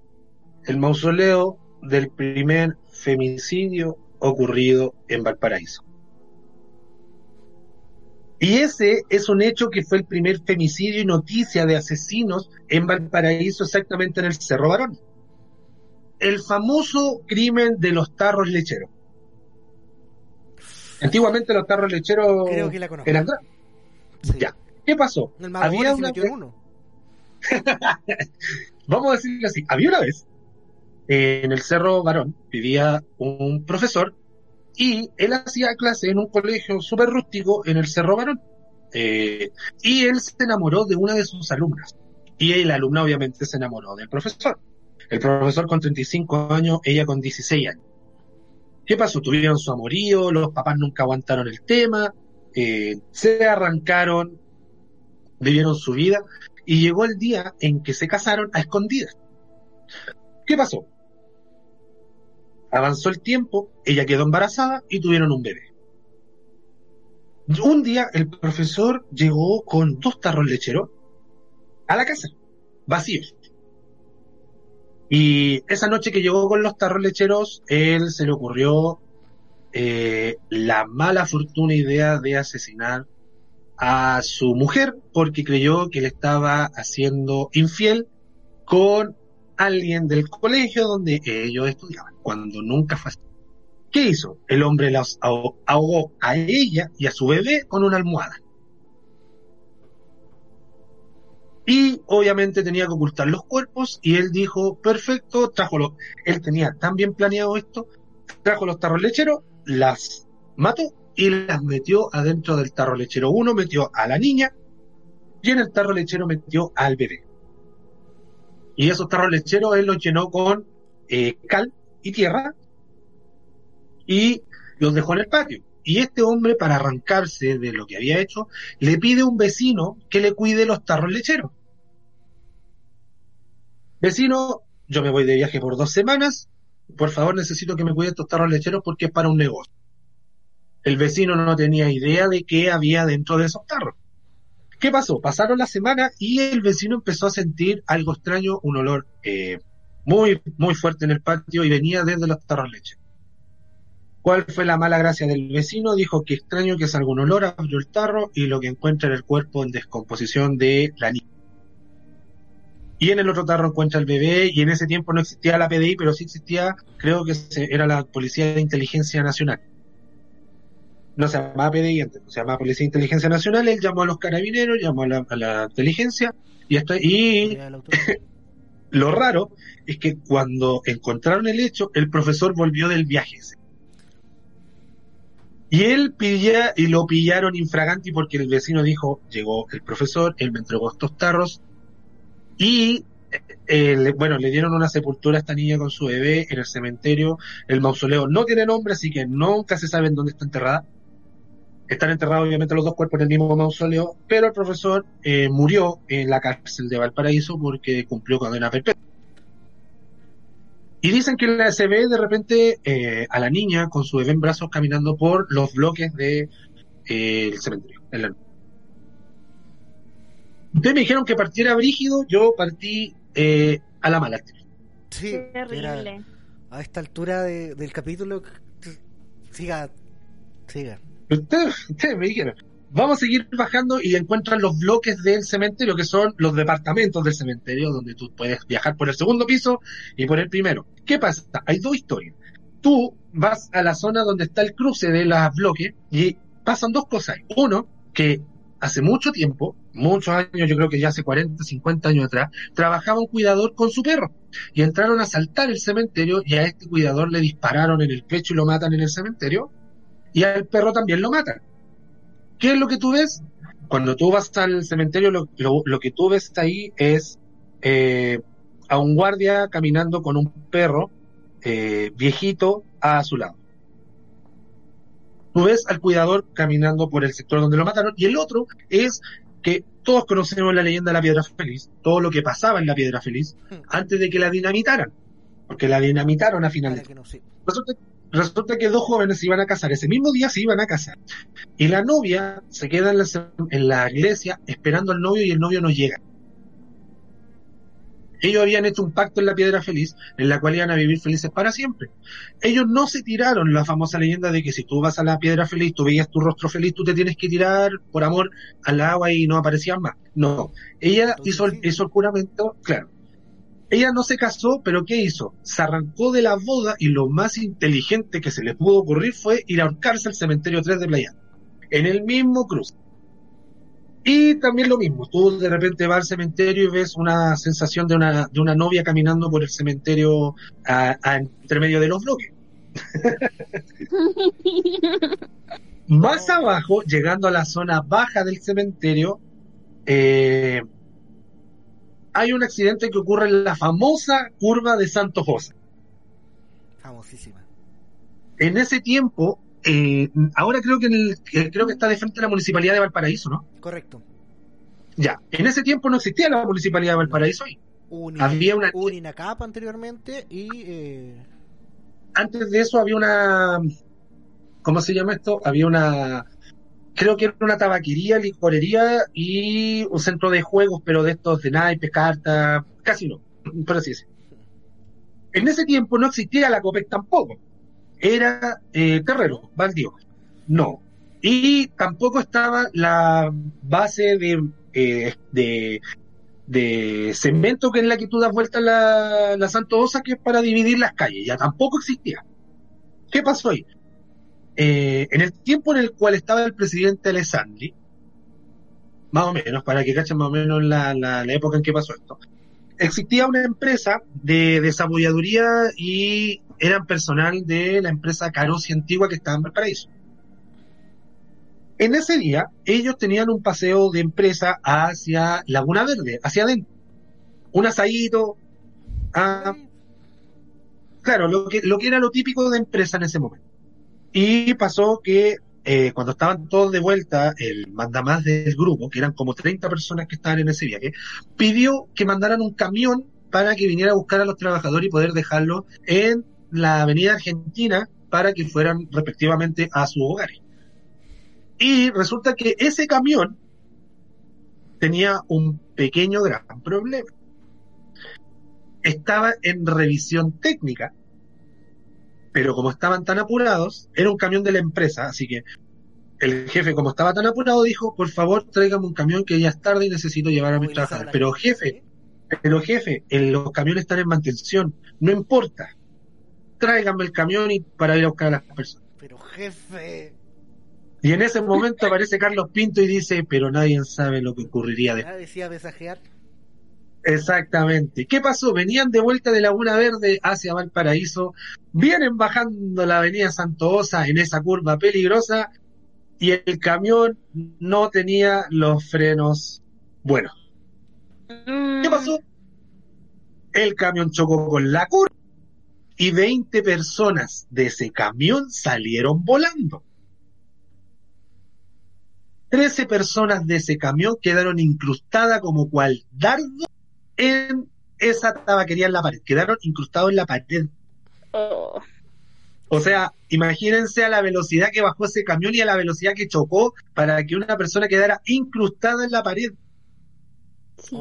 el mausoleo del primer femicidio ocurrido en Valparaíso. Y ese es un hecho que fue el primer femicidio y noticia de asesinos en Valparaíso, exactamente en el Cerro Barón. El famoso crimen de los tarros lecheros. Antiguamente los tarros lecheros Creo que la conozco. eran grandes. Sí. Ya. ¿Qué pasó? El Había una vez- uno. vamos a decirlo así, había una vez eh, en el Cerro Barón vivía un profesor y él hacía clase en un colegio súper rústico en el Cerro Barón. Eh, y él se enamoró de una de sus alumnas. Y el alumna obviamente se enamoró del profesor. El profesor con 35 años, ella con 16 años. ¿Qué pasó? Tuvieron su amorío, los papás nunca aguantaron el tema, eh, se arrancaron, vivieron su vida y llegó el día en que se casaron a escondidas. ¿Qué pasó? Avanzó el tiempo, ella quedó embarazada y tuvieron un bebé. Un día el profesor llegó con dos tarros lecheros a la casa, vacíos. Y esa noche que llegó con los tarros lecheros, él se le ocurrió eh, la mala fortuna idea de asesinar a su mujer porque creyó que le estaba haciendo infiel con alguien del colegio donde ellos estudiaban, cuando nunca fue así. ¿Qué hizo? El hombre ahog- ahogó a ella y a su bebé con una almohada. Y obviamente tenía que ocultar los cuerpos y él dijo, perfecto, trajo los... Él tenía tan bien planeado esto, trajo los tarros lecheros, las mató y las metió adentro del tarro lechero. Uno metió a la niña y en el tarro lechero metió al bebé. Y esos tarros lecheros él los llenó con eh, cal y tierra y los dejó en el patio. Y este hombre, para arrancarse de lo que había hecho, le pide a un vecino que le cuide los tarros lecheros. Vecino, yo me voy de viaje por dos semanas, por favor necesito que me cuiden estos tarros lecheros porque es para un negocio. El vecino no tenía idea de qué había dentro de esos tarros. ¿Qué pasó? Pasaron la semana y el vecino empezó a sentir algo extraño, un olor eh, muy, muy fuerte en el patio y venía desde los tarros leche. ¿Cuál fue la mala gracia del vecino? Dijo que extraño que salga un olor, abrió el tarro y lo que encuentra en el cuerpo en descomposición de la niña. Y en el otro tarro encuentra el bebé y en ese tiempo no existía la PDI, pero sí existía, creo que era la Policía de Inteligencia Nacional. No se llamaba PDI antes, se llamaba Policía de Inteligencia Nacional, él llamó a los carabineros, llamó a la, inteligencia y, esto, y lo raro es que cuando encontraron el hecho, el profesor volvió del viaje. Y él pilla, y lo pillaron infraganti porque el vecino dijo, llegó el profesor, él me entregó estos tarros y eh, bueno, le dieron una sepultura a esta niña con su bebé en el cementerio. El mausoleo no tiene nombre, así que nunca se sabe dónde está enterrada. Están enterrados obviamente los dos cuerpos en el mismo mausoleo, pero el profesor eh, murió en la cárcel de Valparaíso porque cumplió condena perpetua. Y dicen que la se ve de repente eh, a la niña con su bebé en brazos caminando por los bloques del de, el cementerio. Ustedes me dijeron que partiera brígido, yo partí eh, a la mala. Sí, a esta altura del capítulo, siga, siga. Ustedes, me dijeron, vamos a seguir bajando y encuentran los bloques del cementerio, que son los departamentos del cementerio, donde tú puedes viajar por el segundo piso y por el primero. ¿Qué pasa? Hay dos historias. Tú vas a la zona donde está el cruce de los bloques y pasan dos cosas. Uno, que hace mucho tiempo, muchos años, yo creo que ya hace 40, 50 años atrás, trabajaba un cuidador con su perro y entraron a saltar el cementerio y a este cuidador le dispararon en el pecho y lo matan en el cementerio y al perro también lo matan. ¿Qué es lo que tú ves? Cuando tú vas al cementerio, lo, lo, que tú ves ahí es eh, a un guardia caminando con un perro eh, viejito a su lado. Tú ves al cuidador caminando por el sector donde lo mataron y el otro es que todos conocemos la leyenda de la piedra feliz, todo lo que pasaba en la piedra feliz hmm. antes de que la dinamitaran, porque la dinamitaron a final de... resulta, que dos jóvenes se iban a casar, ese mismo día se iban a casar, y la novia se queda en la, en la iglesia esperando al novio y el novio no llega. Ellos habían hecho un pacto en la piedra feliz, en la cual iban a vivir felices para siempre. Ellos no se tiraron la famosa leyenda de que si tú vas a la piedra feliz, tú veías tu rostro feliz, tú te tienes que tirar por amor al agua y no aparecían más. No, ella hizo, el, hizo el juramento, claro. Ella no se casó, pero ¿qué hizo? Se arrancó de la boda y lo más inteligente que se le pudo ocurrir fue ir a ahorcarse al cementerio 3 de Playa. En el mismo cruce. Y también lo mismo, tú de repente vas al cementerio y ves una sensación de una, de una novia caminando por el cementerio a, entre medio de los bloques. Más abajo, llegando a la zona baja del cementerio, eh, hay un accidente que ocurre en la famosa curva de Santo José. Famosísima. En ese tiempo, eh, ahora creo que, en el, creo que está de frente a la municipalidad de Valparaíso, ¿no? Correcto. Ya, en ese tiempo no existía la municipalidad de Valparaíso. había una un INACAP anteriormente y eh... antes de eso había una ¿cómo se llama esto? Había una creo que era una tabaquería, licorería y un centro de juegos, pero de estos de naipes, cartas, casi no, pero así es. En ese tiempo no existía la COPEC tampoco era eh, terreno, baldío. No. Y tampoco estaba la base de, eh, de, cemento que es la que tú das vuelta la, la Santo Osa, que es para dividir las calles. Ya tampoco existía. ¿Qué pasó ahí? Eh, en el tiempo en el cual estaba el presidente Alessandri, más o menos, para que cachen más o menos la, la, época en que pasó esto, existía una empresa de desabolladuría y eran personal de la empresa Carosi Antigua que estaba en Valparaíso. En ese día, ellos tenían un paseo de empresa hacia Laguna Verde, hacia adentro. Un asadito. Ah, claro, lo que, lo que era lo típico de empresa en ese momento. Y pasó que eh, cuando estaban todos de vuelta, el mandamás del grupo, que eran como 30 personas que estaban en ese viaje, pidió que mandaran un camión para que viniera a buscar a los trabajadores y poder dejarlos en la avenida Argentina para que fueran respectivamente a sus hogares. Y resulta que ese camión tenía un pequeño gran problema. Estaba en revisión técnica, pero como estaban tan apurados, era un camión de la empresa, así que el jefe, como estaba tan apurado, dijo, por favor, tráigame un camión que ya es tarde y necesito llevar a mis trabajadores. Pero jefe, pero jefe, los camiones están en mantención, no importa. Tráigame el camión y para ir a buscar a las personas. Pero jefe. Y en ese momento aparece Carlos Pinto y dice, pero nadie sabe lo que ocurriría después. decía mensajear. Exactamente. ¿Qué pasó? Venían de vuelta de Laguna Verde hacia Valparaíso, vienen bajando la avenida Santoosa en esa curva peligrosa y el camión no tenía los frenos buenos. ¿Qué pasó? El camión chocó con la curva y 20 personas de ese camión salieron volando. 13 personas de ese camión quedaron incrustadas como cual dardo en esa tabaquería en la pared. Quedaron incrustados en la pared. Oh. O sea, imagínense a la velocidad que bajó ese camión y a la velocidad que chocó para que una persona quedara incrustada en la pared. Sí,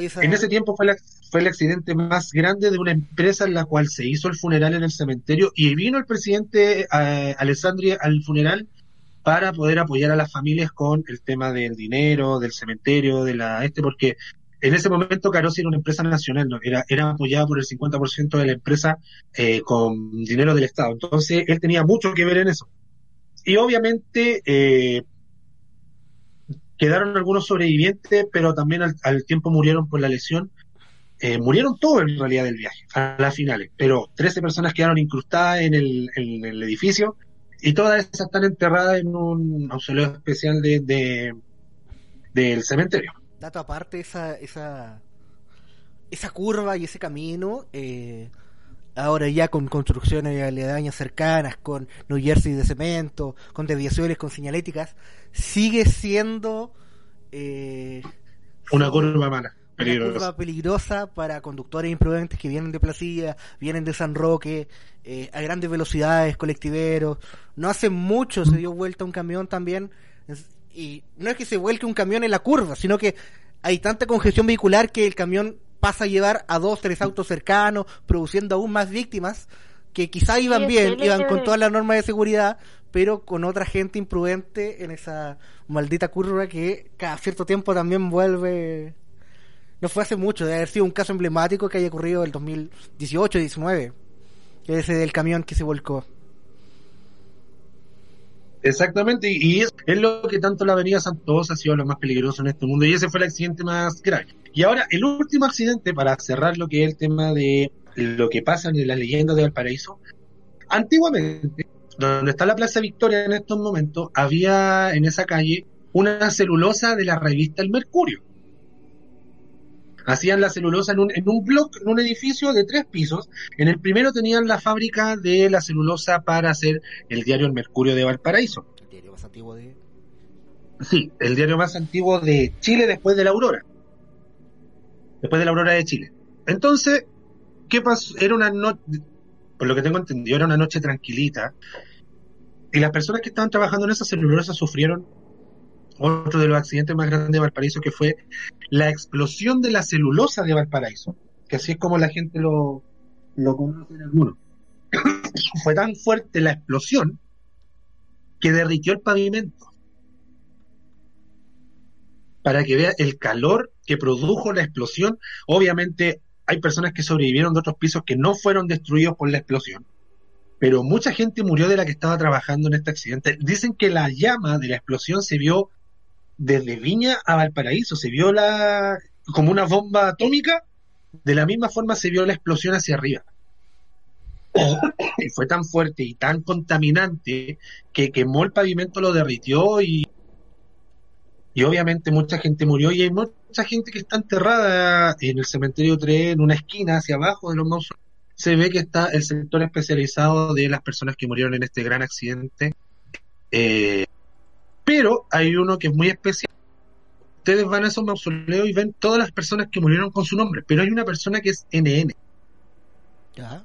esa- En ese tiempo fue, la- fue el accidente más grande de una empresa en la cual se hizo el funeral en el cementerio y vino el presidente eh, Alessandri al funeral para poder apoyar a las familias con el tema del dinero, del cementerio, de la este, porque en ese momento Carosi era una empresa nacional, ¿no? era, era apoyada por el 50% de la empresa eh, con dinero del Estado. Entonces él tenía mucho que ver en eso. Y obviamente eh, quedaron algunos sobrevivientes, pero también al, al tiempo murieron por la lesión. Eh, murieron todos en realidad del viaje, a las finales, pero 13 personas quedaron incrustadas en el, en el edificio y todas esas están enterradas en un mausoleo especial de, de- del cementerio. Dato aparte, esa, esa, esa curva y ese camino, eh, ahora ya con construcciones aledañas cercanas, con New Jersey de cemento, con desviaciones, con señaléticas, sigue siendo eh, Una curva mala, una peligrosa. curva peligrosa para conductores imprudentes que vienen de Placilla, vienen de San Roque, eh, a grandes velocidades, colectiveros. No hace mucho se dio vuelta un camión también, y no es que se vuelque un camión en la curva, sino que hay tanta congestión vehicular que el camión pasa a llevar a dos, tres autos cercanos, produciendo aún más víctimas que quizá iban bien, iban con todas las normas de seguridad, pero con otra gente imprudente en esa maldita curva que cada cierto tiempo también vuelve no fue hace mucho, debe haber sido un caso emblemático que haya ocurrido el 2018-19, que es ese del camión que se volcó. Exactamente, y es, es lo que tanto la avenida Santos ha sido lo más peligroso en este mundo, y ese fue el accidente más grave. Y ahora, el último accidente, para cerrar lo que es el tema de lo que pasa en las leyendas de Valparaíso, antiguamente, donde está la Plaza Victoria en estos momentos, había en esa calle una celulosa de la revista El Mercurio. Hacían la celulosa en un, en un bloque, en un edificio de tres pisos. En el primero tenían la fábrica de la celulosa para hacer el diario El Mercurio de Valparaíso. El diario más antiguo de... Sí, el diario más antiguo de Chile después de la Aurora. Después de la Aurora de Chile. Entonces, ¿qué pasó? Era una noche, por lo que tengo entendido, era una noche tranquilita. Y las personas que estaban trabajando en esa celulosa sufrieron otro de los accidentes más grandes de Valparaíso, que fue la explosión de la celulosa de Valparaíso. Que así es como la gente lo, conoce en algunos. fue tan fuerte la explosión que derritió el pavimento para que vea el calor que produjo la explosión. Obviamente hay personas que sobrevivieron de otros pisos que no fueron destruidos por la explosión, pero mucha gente murió de la que estaba trabajando en este accidente. Dicen que la llama de la explosión se vio desde Viña a Valparaíso, se vio la como una bomba atómica, de la misma forma se vio la explosión hacia arriba. Y fue tan fuerte y tan contaminante que quemó el pavimento, lo derritió y y obviamente mucha gente murió y hay mucha gente que está enterrada en el cementerio 3, en una esquina hacia abajo de los mausoleos. Se ve que está el sector especializado de las personas que murieron en este gran accidente. Eh, pero hay uno que es muy especial, ustedes van a esos mausoleos y ven todas las personas que murieron con su nombre, pero hay una persona que es NN. Ya.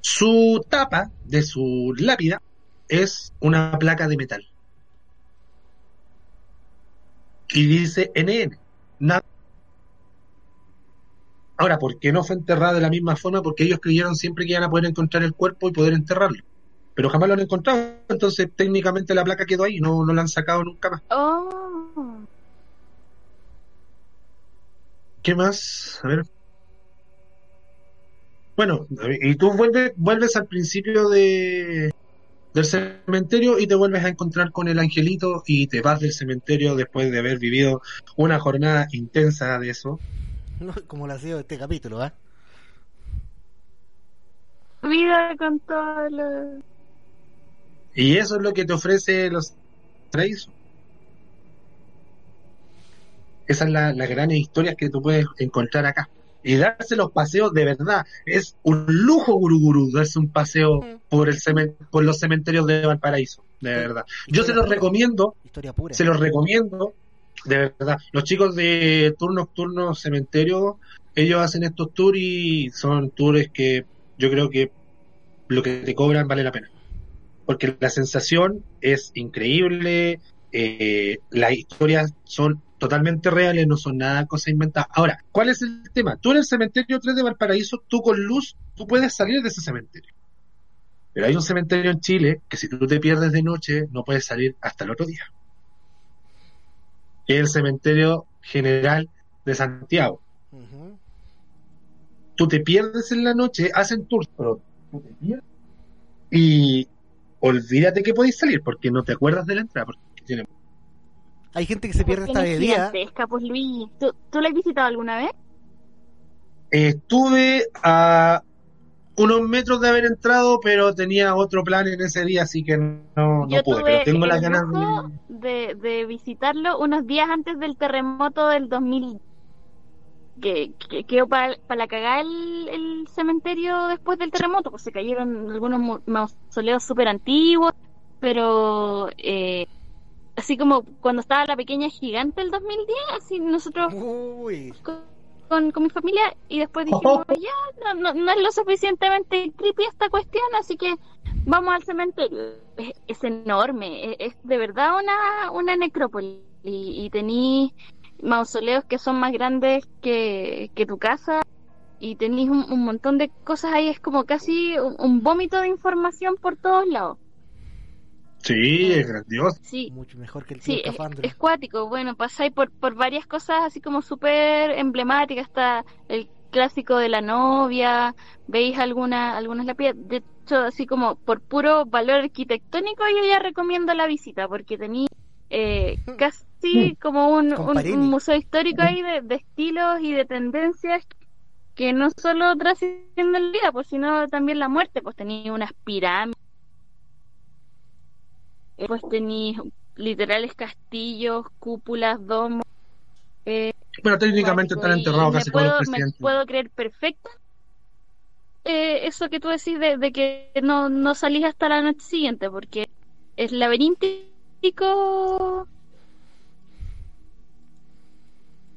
Su tapa de su lápida es una placa de metal. Y dice NN. Nada. Ahora, ¿por qué no fue enterrada de la misma forma? Porque ellos creyeron siempre que iban a poder encontrar el cuerpo y poder enterrarlo. Pero jamás lo han encontrado, entonces técnicamente la placa quedó ahí, no, no la han sacado nunca más. Oh. ¿Qué más? A ver. Bueno, y tú vuelves, vuelves al principio de, del cementerio y te vuelves a encontrar con el angelito y te vas del cementerio después de haber vivido una jornada intensa de eso. No, como lo ha sido este capítulo, ¿ah? Vida con todo lo... Y eso es lo que te ofrece los paraísos. Esa es la, la gran historia que tú puedes encontrar acá. Y darse los paseos de verdad. Es un lujo, Guruguru, darse un paseo Mm. por, el por los cementerios de Valparaíso. De verdad. Yo se los recomiendo Historia pura. se los recomiendo, de verdad. Los chicos de Tour Nocturno Cementerio, ellos hacen estos tours y son tours que yo creo que lo que te cobran vale la pena. Porque la sensación es increíble, eh, las historias son totalmente reales, no son nada cosas inventadas. Ahora, ¿cuál es el tema? Tú en el cementerio 3 de Valparaíso, tú con luz, tú puedes salir de ese cementerio. Pero hay un cementerio en Chile que si tú te pierdes de noche, no puedes salir hasta el otro día que es el cementerio general de Santiago. Tú te pierdes en la noche, hacen tours, pero tú te pierdes. Y olvídate que podéis salir porque no te acuerdas de la entrada. Porque tiene... Hay gente que se pierde hasta de es día. pues Luis. ¿Tú, ¿Tú la has visitado alguna vez? Estuve a unos metros de haber entrado, pero tenía otro plan en ese día, así que no, no Yo pude. tuve Pero tengo las ganas de... de, de visitarlo unos días antes del terremoto del 2000 que, que quedó para la cagada el, el cementerio después del terremoto, pues se cayeron algunos mausoleos súper antiguos, pero eh, así como cuando estaba la pequeña gigante el 2010, así nosotros con, con mi familia y después dijimos, ya, no, no, no es lo suficientemente creepy esta cuestión, así que vamos al cementerio. Es, es enorme, es, es de verdad una, una necrópolis y, y tení mausoleos que son más grandes que, que tu casa y tenéis un, un montón de cosas ahí, es como casi un, un vómito de información por todos lados. Sí, es grandioso. Sí, Mucho mejor que el Sí, es, es cuático. Bueno, pasáis por, por varias cosas así como súper emblemáticas. Está el clásico de la novia, veis alguna, algunas lápidas. De hecho, así como por puro valor arquitectónico, yo ya recomiendo la visita porque tenéis eh, casi como un, un- Comparini. un museo histórico ahí de, de estilos y de tendencias que no solo trascienden el día, pues sino también la muerte. Pues tenéis unas pirámides, pues tenéis literales castillos, cúpulas, domos. eh, Bueno, técnicamente están enterrados casi me todos los puedo, me puedo creer perfecto eh, eso que tú decís de, de que no, no salís hasta la noche siguiente, porque es laberíntico.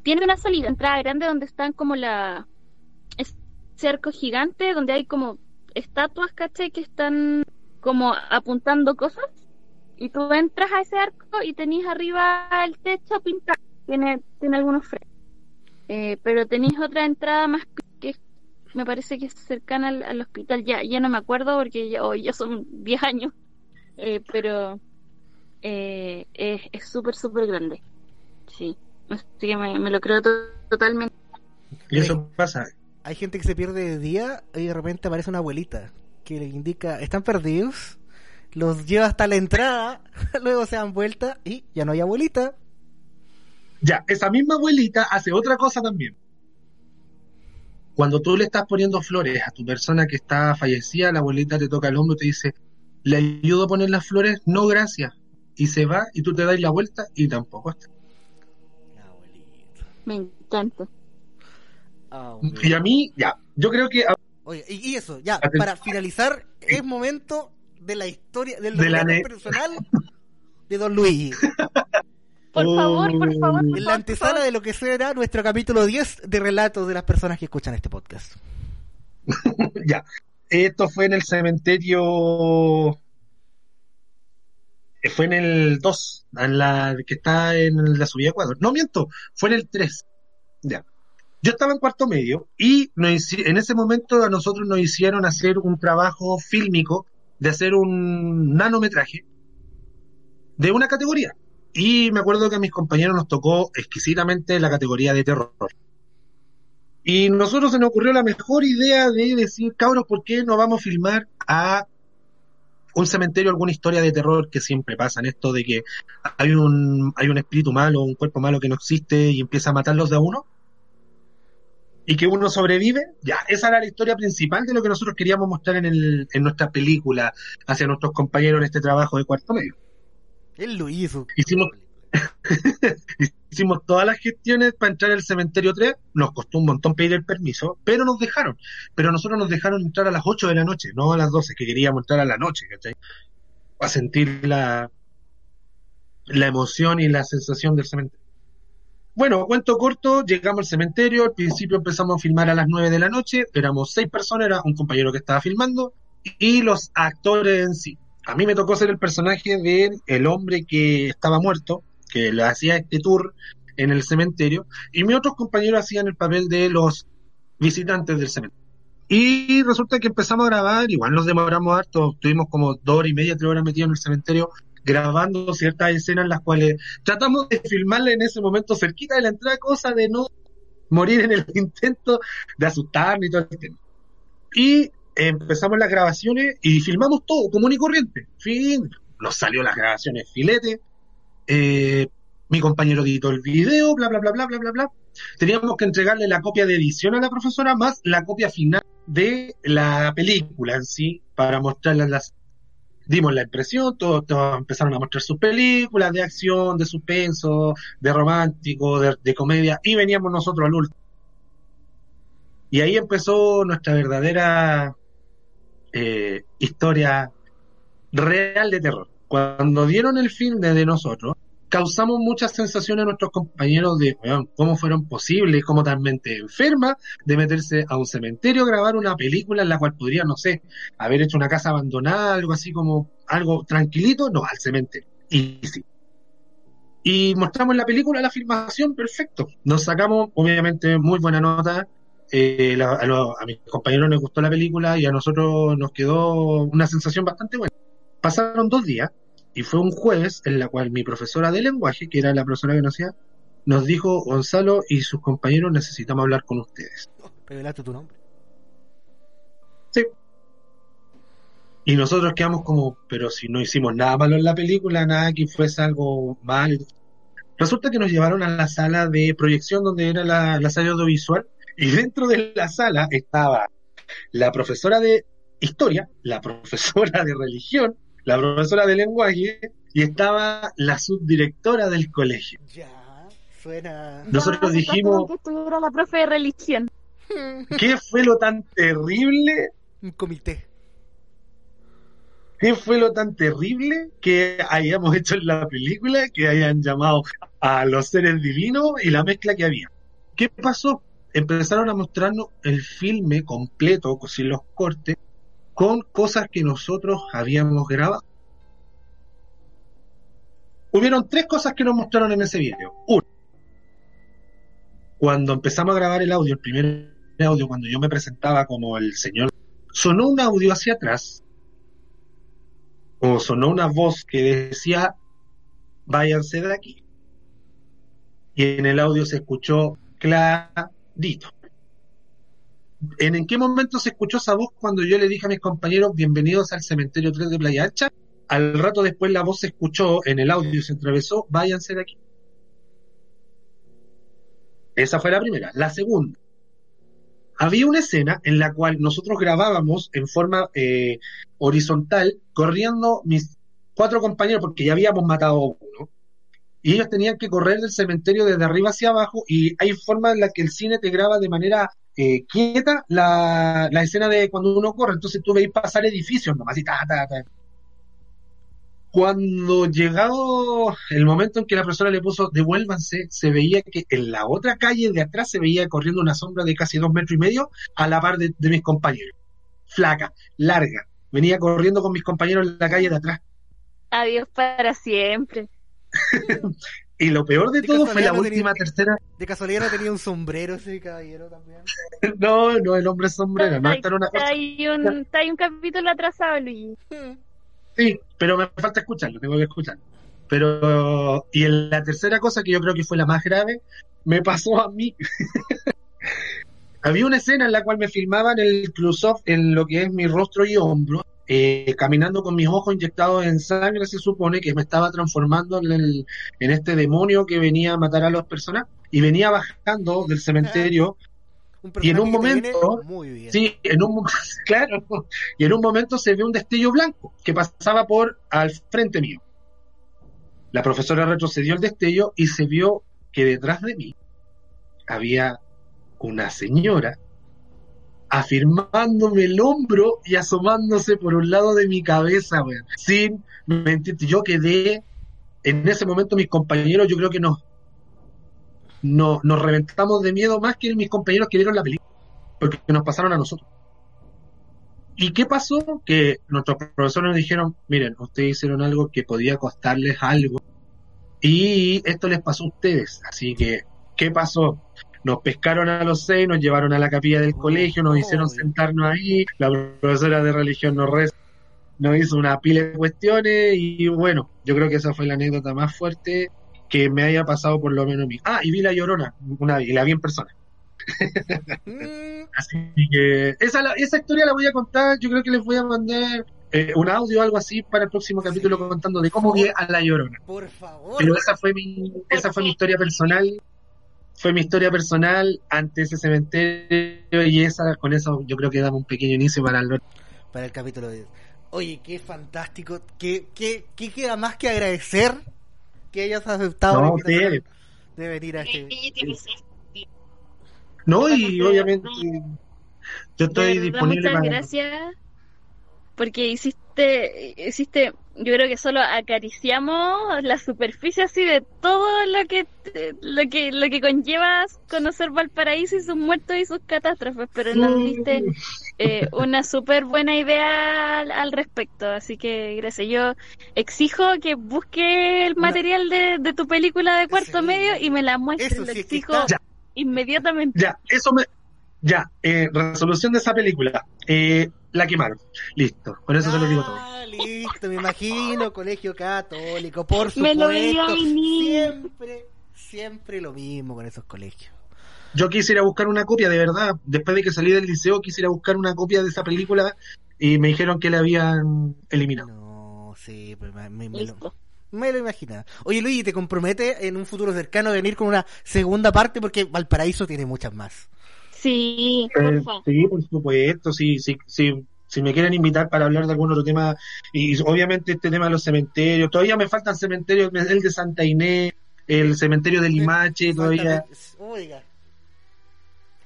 Tiene una salida, entrada grande donde están como la. Ese arco gigante donde hay como estatuas, ¿cachai? Que están como apuntando cosas. Y tú entras a ese arco y tenés arriba el techo pintado. Tiene, tiene algunos frescos. Eh, pero tenéis otra entrada más que me parece que es cercana al, al hospital. Ya, ya no me acuerdo porque ya, hoy ya son 10 años. Eh, pero eh, es es súper, súper grande. Sí. Así que me, me lo creo to- totalmente. Y eso pasa. Hay gente que se pierde de día y de repente aparece una abuelita que le indica, están perdidos, los lleva hasta la entrada, luego se dan vuelta y ya no hay abuelita. Ya, esa misma abuelita hace otra cosa también. Cuando tú le estás poniendo flores a tu persona que está fallecida, la abuelita te toca el hombro y te dice, ¿le ayudo a poner las flores? No, gracias. Y se va y tú te das la vuelta y tampoco está. Me encanta. abuelita. Y a mí, ya, yo creo que Oye, y, y eso, ya, para finalizar, es momento de la historia, del De la personal de Don Luis. Por favor, por favor. por En la antesala de lo que será nuestro capítulo 10 de relatos de las personas que escuchan este podcast. ya. Esto fue en el cementerio. Fue en el 2, en la que está en la subida de Ecuador. No miento, fue en el 3. Ya. Yo estaba en cuarto medio y en ese momento a nosotros nos hicieron hacer un trabajo fílmico de hacer un nanometraje de una categoría. Y me acuerdo que a mis compañeros nos tocó exquisitamente la categoría de terror. Y nosotros se nos ocurrió la mejor idea de decir, cabros, ¿por qué no vamos a filmar a un cementerio alguna historia de terror que siempre pasa en esto de que hay un, hay un espíritu malo, un cuerpo malo que no existe y empieza a matarlos de a uno? Y que uno sobrevive, ya, esa era la historia principal de lo que nosotros queríamos mostrar en, el, en nuestra película hacia nuestros compañeros en este trabajo de cuarto medio. Él lo hizo. Hicimos Hicimos todas las gestiones para entrar al cementerio 3, nos costó un montón pedir el permiso, pero nos dejaron. Pero nosotros nos dejaron entrar a las 8 de la noche, no a las 12, que queríamos entrar a la noche, ¿cachai? Para sentir la, la emoción y la sensación del cementerio. Bueno, cuento corto, llegamos al cementerio, al principio empezamos a filmar a las 9 de la noche, éramos seis personas, era un compañero que estaba filmando, y los actores en sí. A mí me tocó ser el personaje de el hombre que estaba muerto, que le hacía este tour en el cementerio, y mis otros compañeros hacían el papel de los visitantes del cementerio. Y resulta que empezamos a grabar, igual nos demoramos harto, estuvimos como dos horas y media, tres horas metidos en el cementerio, grabando ciertas escenas las cuales tratamos de filmarla en ese momento cerquita de la entrada, cosa de no morir en el intento de asustarme y todo el tema. Y empezamos las grabaciones y filmamos todo común y corriente. Fin, nos salió las grabaciones filete. Eh, mi compañero editó el video, bla, bla, bla, bla, bla, bla, bla. Teníamos que entregarle la copia de edición a la profesora más la copia final de la película en sí para mostrarla las dimos la impresión, todos, empezaron a mostrar sus películas de acción, de suspenso, de romántico, de, de comedia, y veníamos nosotros al último. Y ahí empezó nuestra verdadera eh, historia real de terror. Cuando dieron el film de, nosotros, causamos muchas sensaciones a nuestros compañeros de cómo fueron posibles, cómo tan mente enferma de meterse a un cementerio grabar una película en la cual podría, no sé, haber hecho una casa abandonada, algo así como algo tranquilito, no, al cementerio. Y sí. Y mostramos la película, la filmación, perfecto. Nos sacamos, obviamente, muy buena nota. Eh, a mis compañeros les gustó la película y a nosotros nos quedó una sensación bastante buena. Pasaron dos días y fue un jueves en la cual mi profesora de lenguaje, que era la profesora que nos hacía, nos dijo, Gonzalo y sus compañeros necesitamos hablar con ustedes. Revelaste tu nombre. Sí. Y nosotros quedamos como, pero si no hicimos nada malo en la película, nada que fuese algo mal. Resulta que nos llevaron a la sala de proyección donde era la, la sala audiovisual y dentro de la sala estaba la profesora de historia, la profesora de religión, la profesora de lenguaje y estaba la subdirectora del colegio. Ya, suena. Nosotros dijimos- que estuviera la profe de religión. ¿Qué fue lo tan terrible Un comité. ¿Qué fue lo tan terrible que hayamos hecho en la película, que hayan llamado a los seres divinos y la mezcla que había? ¿Qué pasó? Empezaron a mostrarnos el filme completo, sin los cortes, con cosas que nosotros habíamos grabado. Hubieron tres cosas que nos mostraron en ese video. Uno, cuando empezamos a grabar el audio, el primer audio, cuando yo me presentaba como el señor, sonó un audio hacia atrás o sonó una voz que decía váyanse de aquí. Y en el audio se escuchó clarito. ¿En, ¿En qué momento se escuchó esa voz cuando yo le dije a mis compañeros bienvenidos al cementerio 3 de Playa Ancha? Al rato después la voz se escuchó en el audio, se atravesó, váyanse de aquí. Esa fue la primera. La segunda, había una escena en la cual nosotros grabábamos en forma eh, horizontal, corriendo mis cuatro compañeros, porque ya habíamos matado uno, y ellos tenían que correr del cementerio desde arriba hacia abajo, y hay forma en la que el cine te graba de manera eh, quieta la, la escena de cuando uno corre, entonces tú veis pasar edificios nomás, y ta, ta, ta. cuando llegado el momento en que la profesora le puso devuélvanse, se veía que en la otra calle de atrás se veía corriendo una sombra de casi dos metros y medio a la par de, de mis compañeros. Flaca, larga. Venía corriendo con mis compañeros en la calle de atrás. Adiós para siempre. Y lo peor de De todo fue la no última tenía- tercera. De casualidad no tenía un sombrero ese caballero también. No, no, el hombre sombrero. No, Está cosa. ahí un, está ahí un capítulo atrasado, Luigi. Sí, pero me falta escucharlo, tengo que escucharlo. Pero, y en la tercera cosa que yo creo que fue la más grave, me pasó a mí. Había una escena en la cual me filmaban el close-up en lo que es mi rostro y hombro, eh, caminando con mis ojos inyectados en sangre, se supone que me estaba transformando en, el- en este demonio que venía a matar a las personas, y venía bajando del cementerio Un Y en un momento- viene Muy bien. Sí, en un claro, y en un momento se ve un destello blanco que pasaba por al frente mío. La profesora retrocedió el destello y se vio que detrás de mí había una señora afirmándome el hombro y asomándose por un lado de mi cabeza, weón. Sin mentirte, yo quedé en ese momento mis compañeros, yo creo que nos no, nos reventamos de miedo más que mis compañeros que vieron la película porque nos pasaron a nosotros. ¿Y qué pasó? Que nuestros profesores nos dijeron, miren, ustedes hicieron algo que podía costarles algo y esto les pasó a ustedes. Así que, ¿qué pasó? Nos pescaron a los seis, nos llevaron a la capilla del colegio, nos hicieron sentarnos ahí, la profesora de religión nos, rez- nos hizo una pila de cuestiones y bueno, yo creo que esa fue la anécdota más fuerte que me haya pasado por lo menos a mí. Ah, y vi la llorona, una vez, y la vi en persona. Mm, Así que esa, la- esa historia la voy a contar. Yo creo que les voy a mandar eh, un audio o algo así para el próximo capítulo Sí. contando de cómo vi a la llorona. por favor. Pero esa fue mi, esa fue mi historia personal. Fue mi historia personal ante ese cementerio y esa, con eso yo creo que damos un pequeño inicio para el para el capítulo 10. Oye, qué fantástico. ¿Qué, qué, qué queda más que agradecer que hayas aceptado No, ustedes. de venir a este. No, y obviamente yo estoy verdad, disponible muchas para. gracias porque hiciste, hiciste, yo creo que solo acariciamos la superficie así de todo lo que lo que lo que conlleva conocer Valparaíso y sus muertos y sus catástrofes, pero nos diste eh, una súper buena idea al, al respecto, así que gracias. Yo exijo que busque el material de, de tu película de cuarto Sí. medio y me la muestres, Eso lo sí es que exijo inmediatamente. Ya, eso me. Ya, eh, resolución de esa película. Eh, la quemaron. Listo, con eso se lo digo todo. Ah, listo, me imagino, colegio católico, por supuesto. Me lo veía. Siempre, siempre lo mismo con esos colegios. Yo quisiera buscar una copia, de verdad. Después de que salí del liceo, quisiera buscar una copia de esa película y me dijeron que la habían eliminado. No, sí, pues me, me- me lo, me lo imaginaba. Oye, Luigi, ¿te compromete en un futuro cercano a venir con una segunda parte? Porque Valparaíso tiene muchas más. Sí, Eh, porfa. sí, por supuesto, sí, sí, sí. Si me quieren invitar para hablar de algún otro tema, y obviamente este tema de los cementerios, todavía me faltan cementerios, el de Santa Inés, el cementerio de Limache, todavía. Oiga.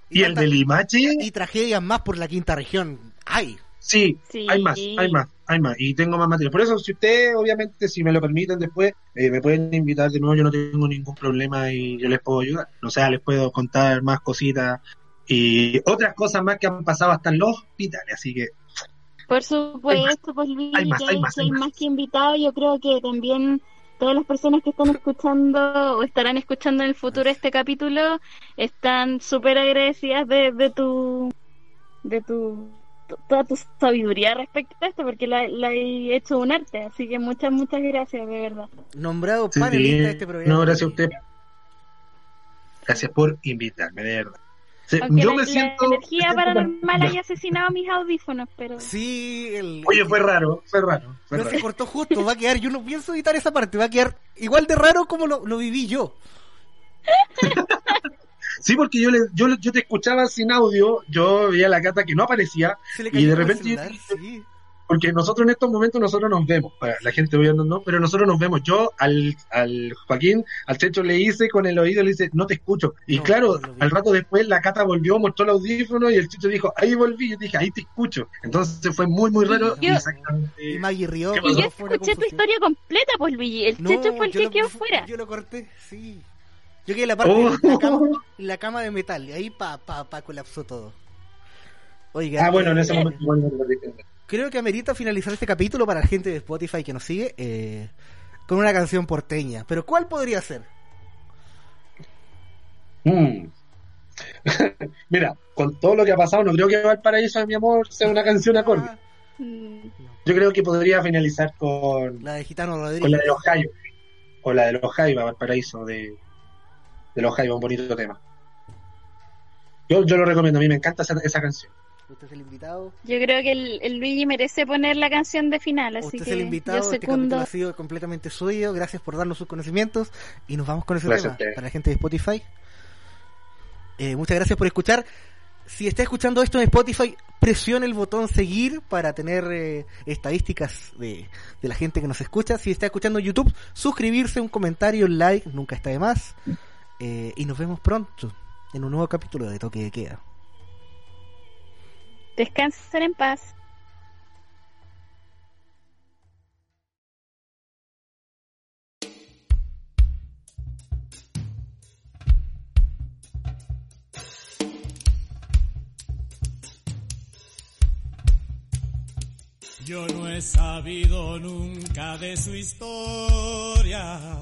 Y el de Limache, y tragedias más por la quinta región. ¡Ay! sí, Sí. hay más, hay más, hay más, y tengo más material. Por eso, si ustedes, obviamente, si me lo permiten después, eh, me pueden invitar de nuevo, yo no tengo ningún problema y yo les puedo ayudar. O sea, les puedo contar más cositas y otras cosas más que han pasado hasta en los hospitales, así que Por supuesto, pues Luis, hay más, hay hay- más, hay hay más. más que invitados. Yo creo que también todas las personas que están escuchando o estarán escuchando en el futuro este capítulo están súper agradecidas de, de tu de tu to- toda tu sabiduría respecto a esto porque la, la he hecho un arte así que muchas muchas gracias de verdad Nombrado Sí, panelista de este programa. No, gracias a usted. Gracias por invitarme, de verdad. Sí, aunque yo la, me la siento. energía me siento paranormal haya asesinado mis audífonos pero Sí, el. Oye, fue raro, fue raro. Fue Pero se raro. cortó justo, va a quedar, yo no pienso editar esa parte, va a quedar igual de raro como lo, lo viví yo. Sí, porque yo, le, yo, yo te escuchaba sin audio, yo veía a la gata que no aparecía, Se le Y de repente- celular, sí. Porque nosotros en estos momentos nosotros nos vemos, la gente oyendo no, pero nosotros nos vemos. Yo al, al Joaquín, al Checho le hice con el oído, le dice, no te escucho. Y No, claro, no al rato después la Cata volvió, mostró el audífono y el Checho dijo, ahí volví, yo dije, ahí te escucho. Entonces fue muy, muy raro. Yo-. Y Maggie rió. ¿Qué pero Y yo escuché tu historia completa, pues Luigi. El No, Checho fue el yo que lo- quedó fuera. Yo lo corté, sí. Yo quedé en la parte Oh. de la cama, en la cama de metal, y ahí pa, pa, pa colapsó todo. Oiga, Ah, bueno, en eh, ese momento igual no lo dije. Creo que amerita finalizar este capítulo para la gente de Spotify que nos sigue eh, con una canción porteña. Pero ¿cuál podría ser? Mm. Mira, con todo lo que ha pasado, no creo que Valparaíso, mi amor, sea una canción acorde. Ah, Mm, Yo creo que podría finalizar con, la de Gitano con la Rodríguez. de los Jaiba. O la de los Jaiba, Valparaíso, de, de los Jaiba, un bonito tema. Yo, yo lo recomiendo, a mí me encanta esa, esa canción. Usted es el invitado. Yo creo que el, el Luigi merece poner la canción de final, así Usted es que el yo invitado. Este capítulo ha sido completamente suyo. Gracias por darnos sus conocimientos. Y nos vamos con ese Gracias tema para la gente de Spotify. Eh, muchas gracias por escuchar. Si está escuchando esto en Spotify, presione el botón seguir para tener eh, estadísticas de, de la gente que nos escucha. Si está escuchando en YouTube, suscribirse, un comentario, un like, nunca está de más. Eh, y nos vemos pronto en un nuevo capítulo de Toque de Queda. Descansen en paz. Yo no he sabido nunca de su historia.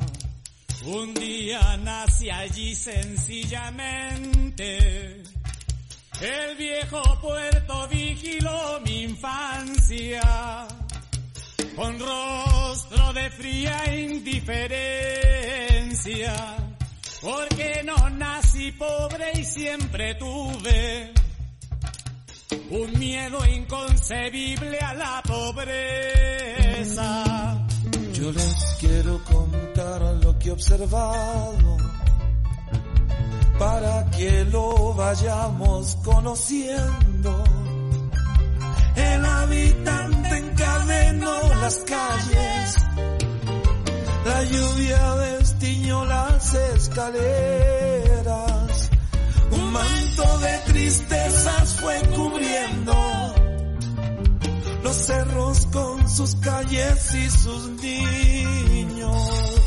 Un día nací allí sencillamente. El viejo puerto vigiló mi infancia. Con rostro de fría indiferencia. Porque no nací pobre y siempre tuve un miedo inconcebible a la pobreza. Yo les quiero contar lo que he observado para que lo vayamos conociendo. El habitante encadenó las calles, la lluvia destiñó las escaleras, un manto de tristezas fue cubriendo los cerros con sus calles y sus niños.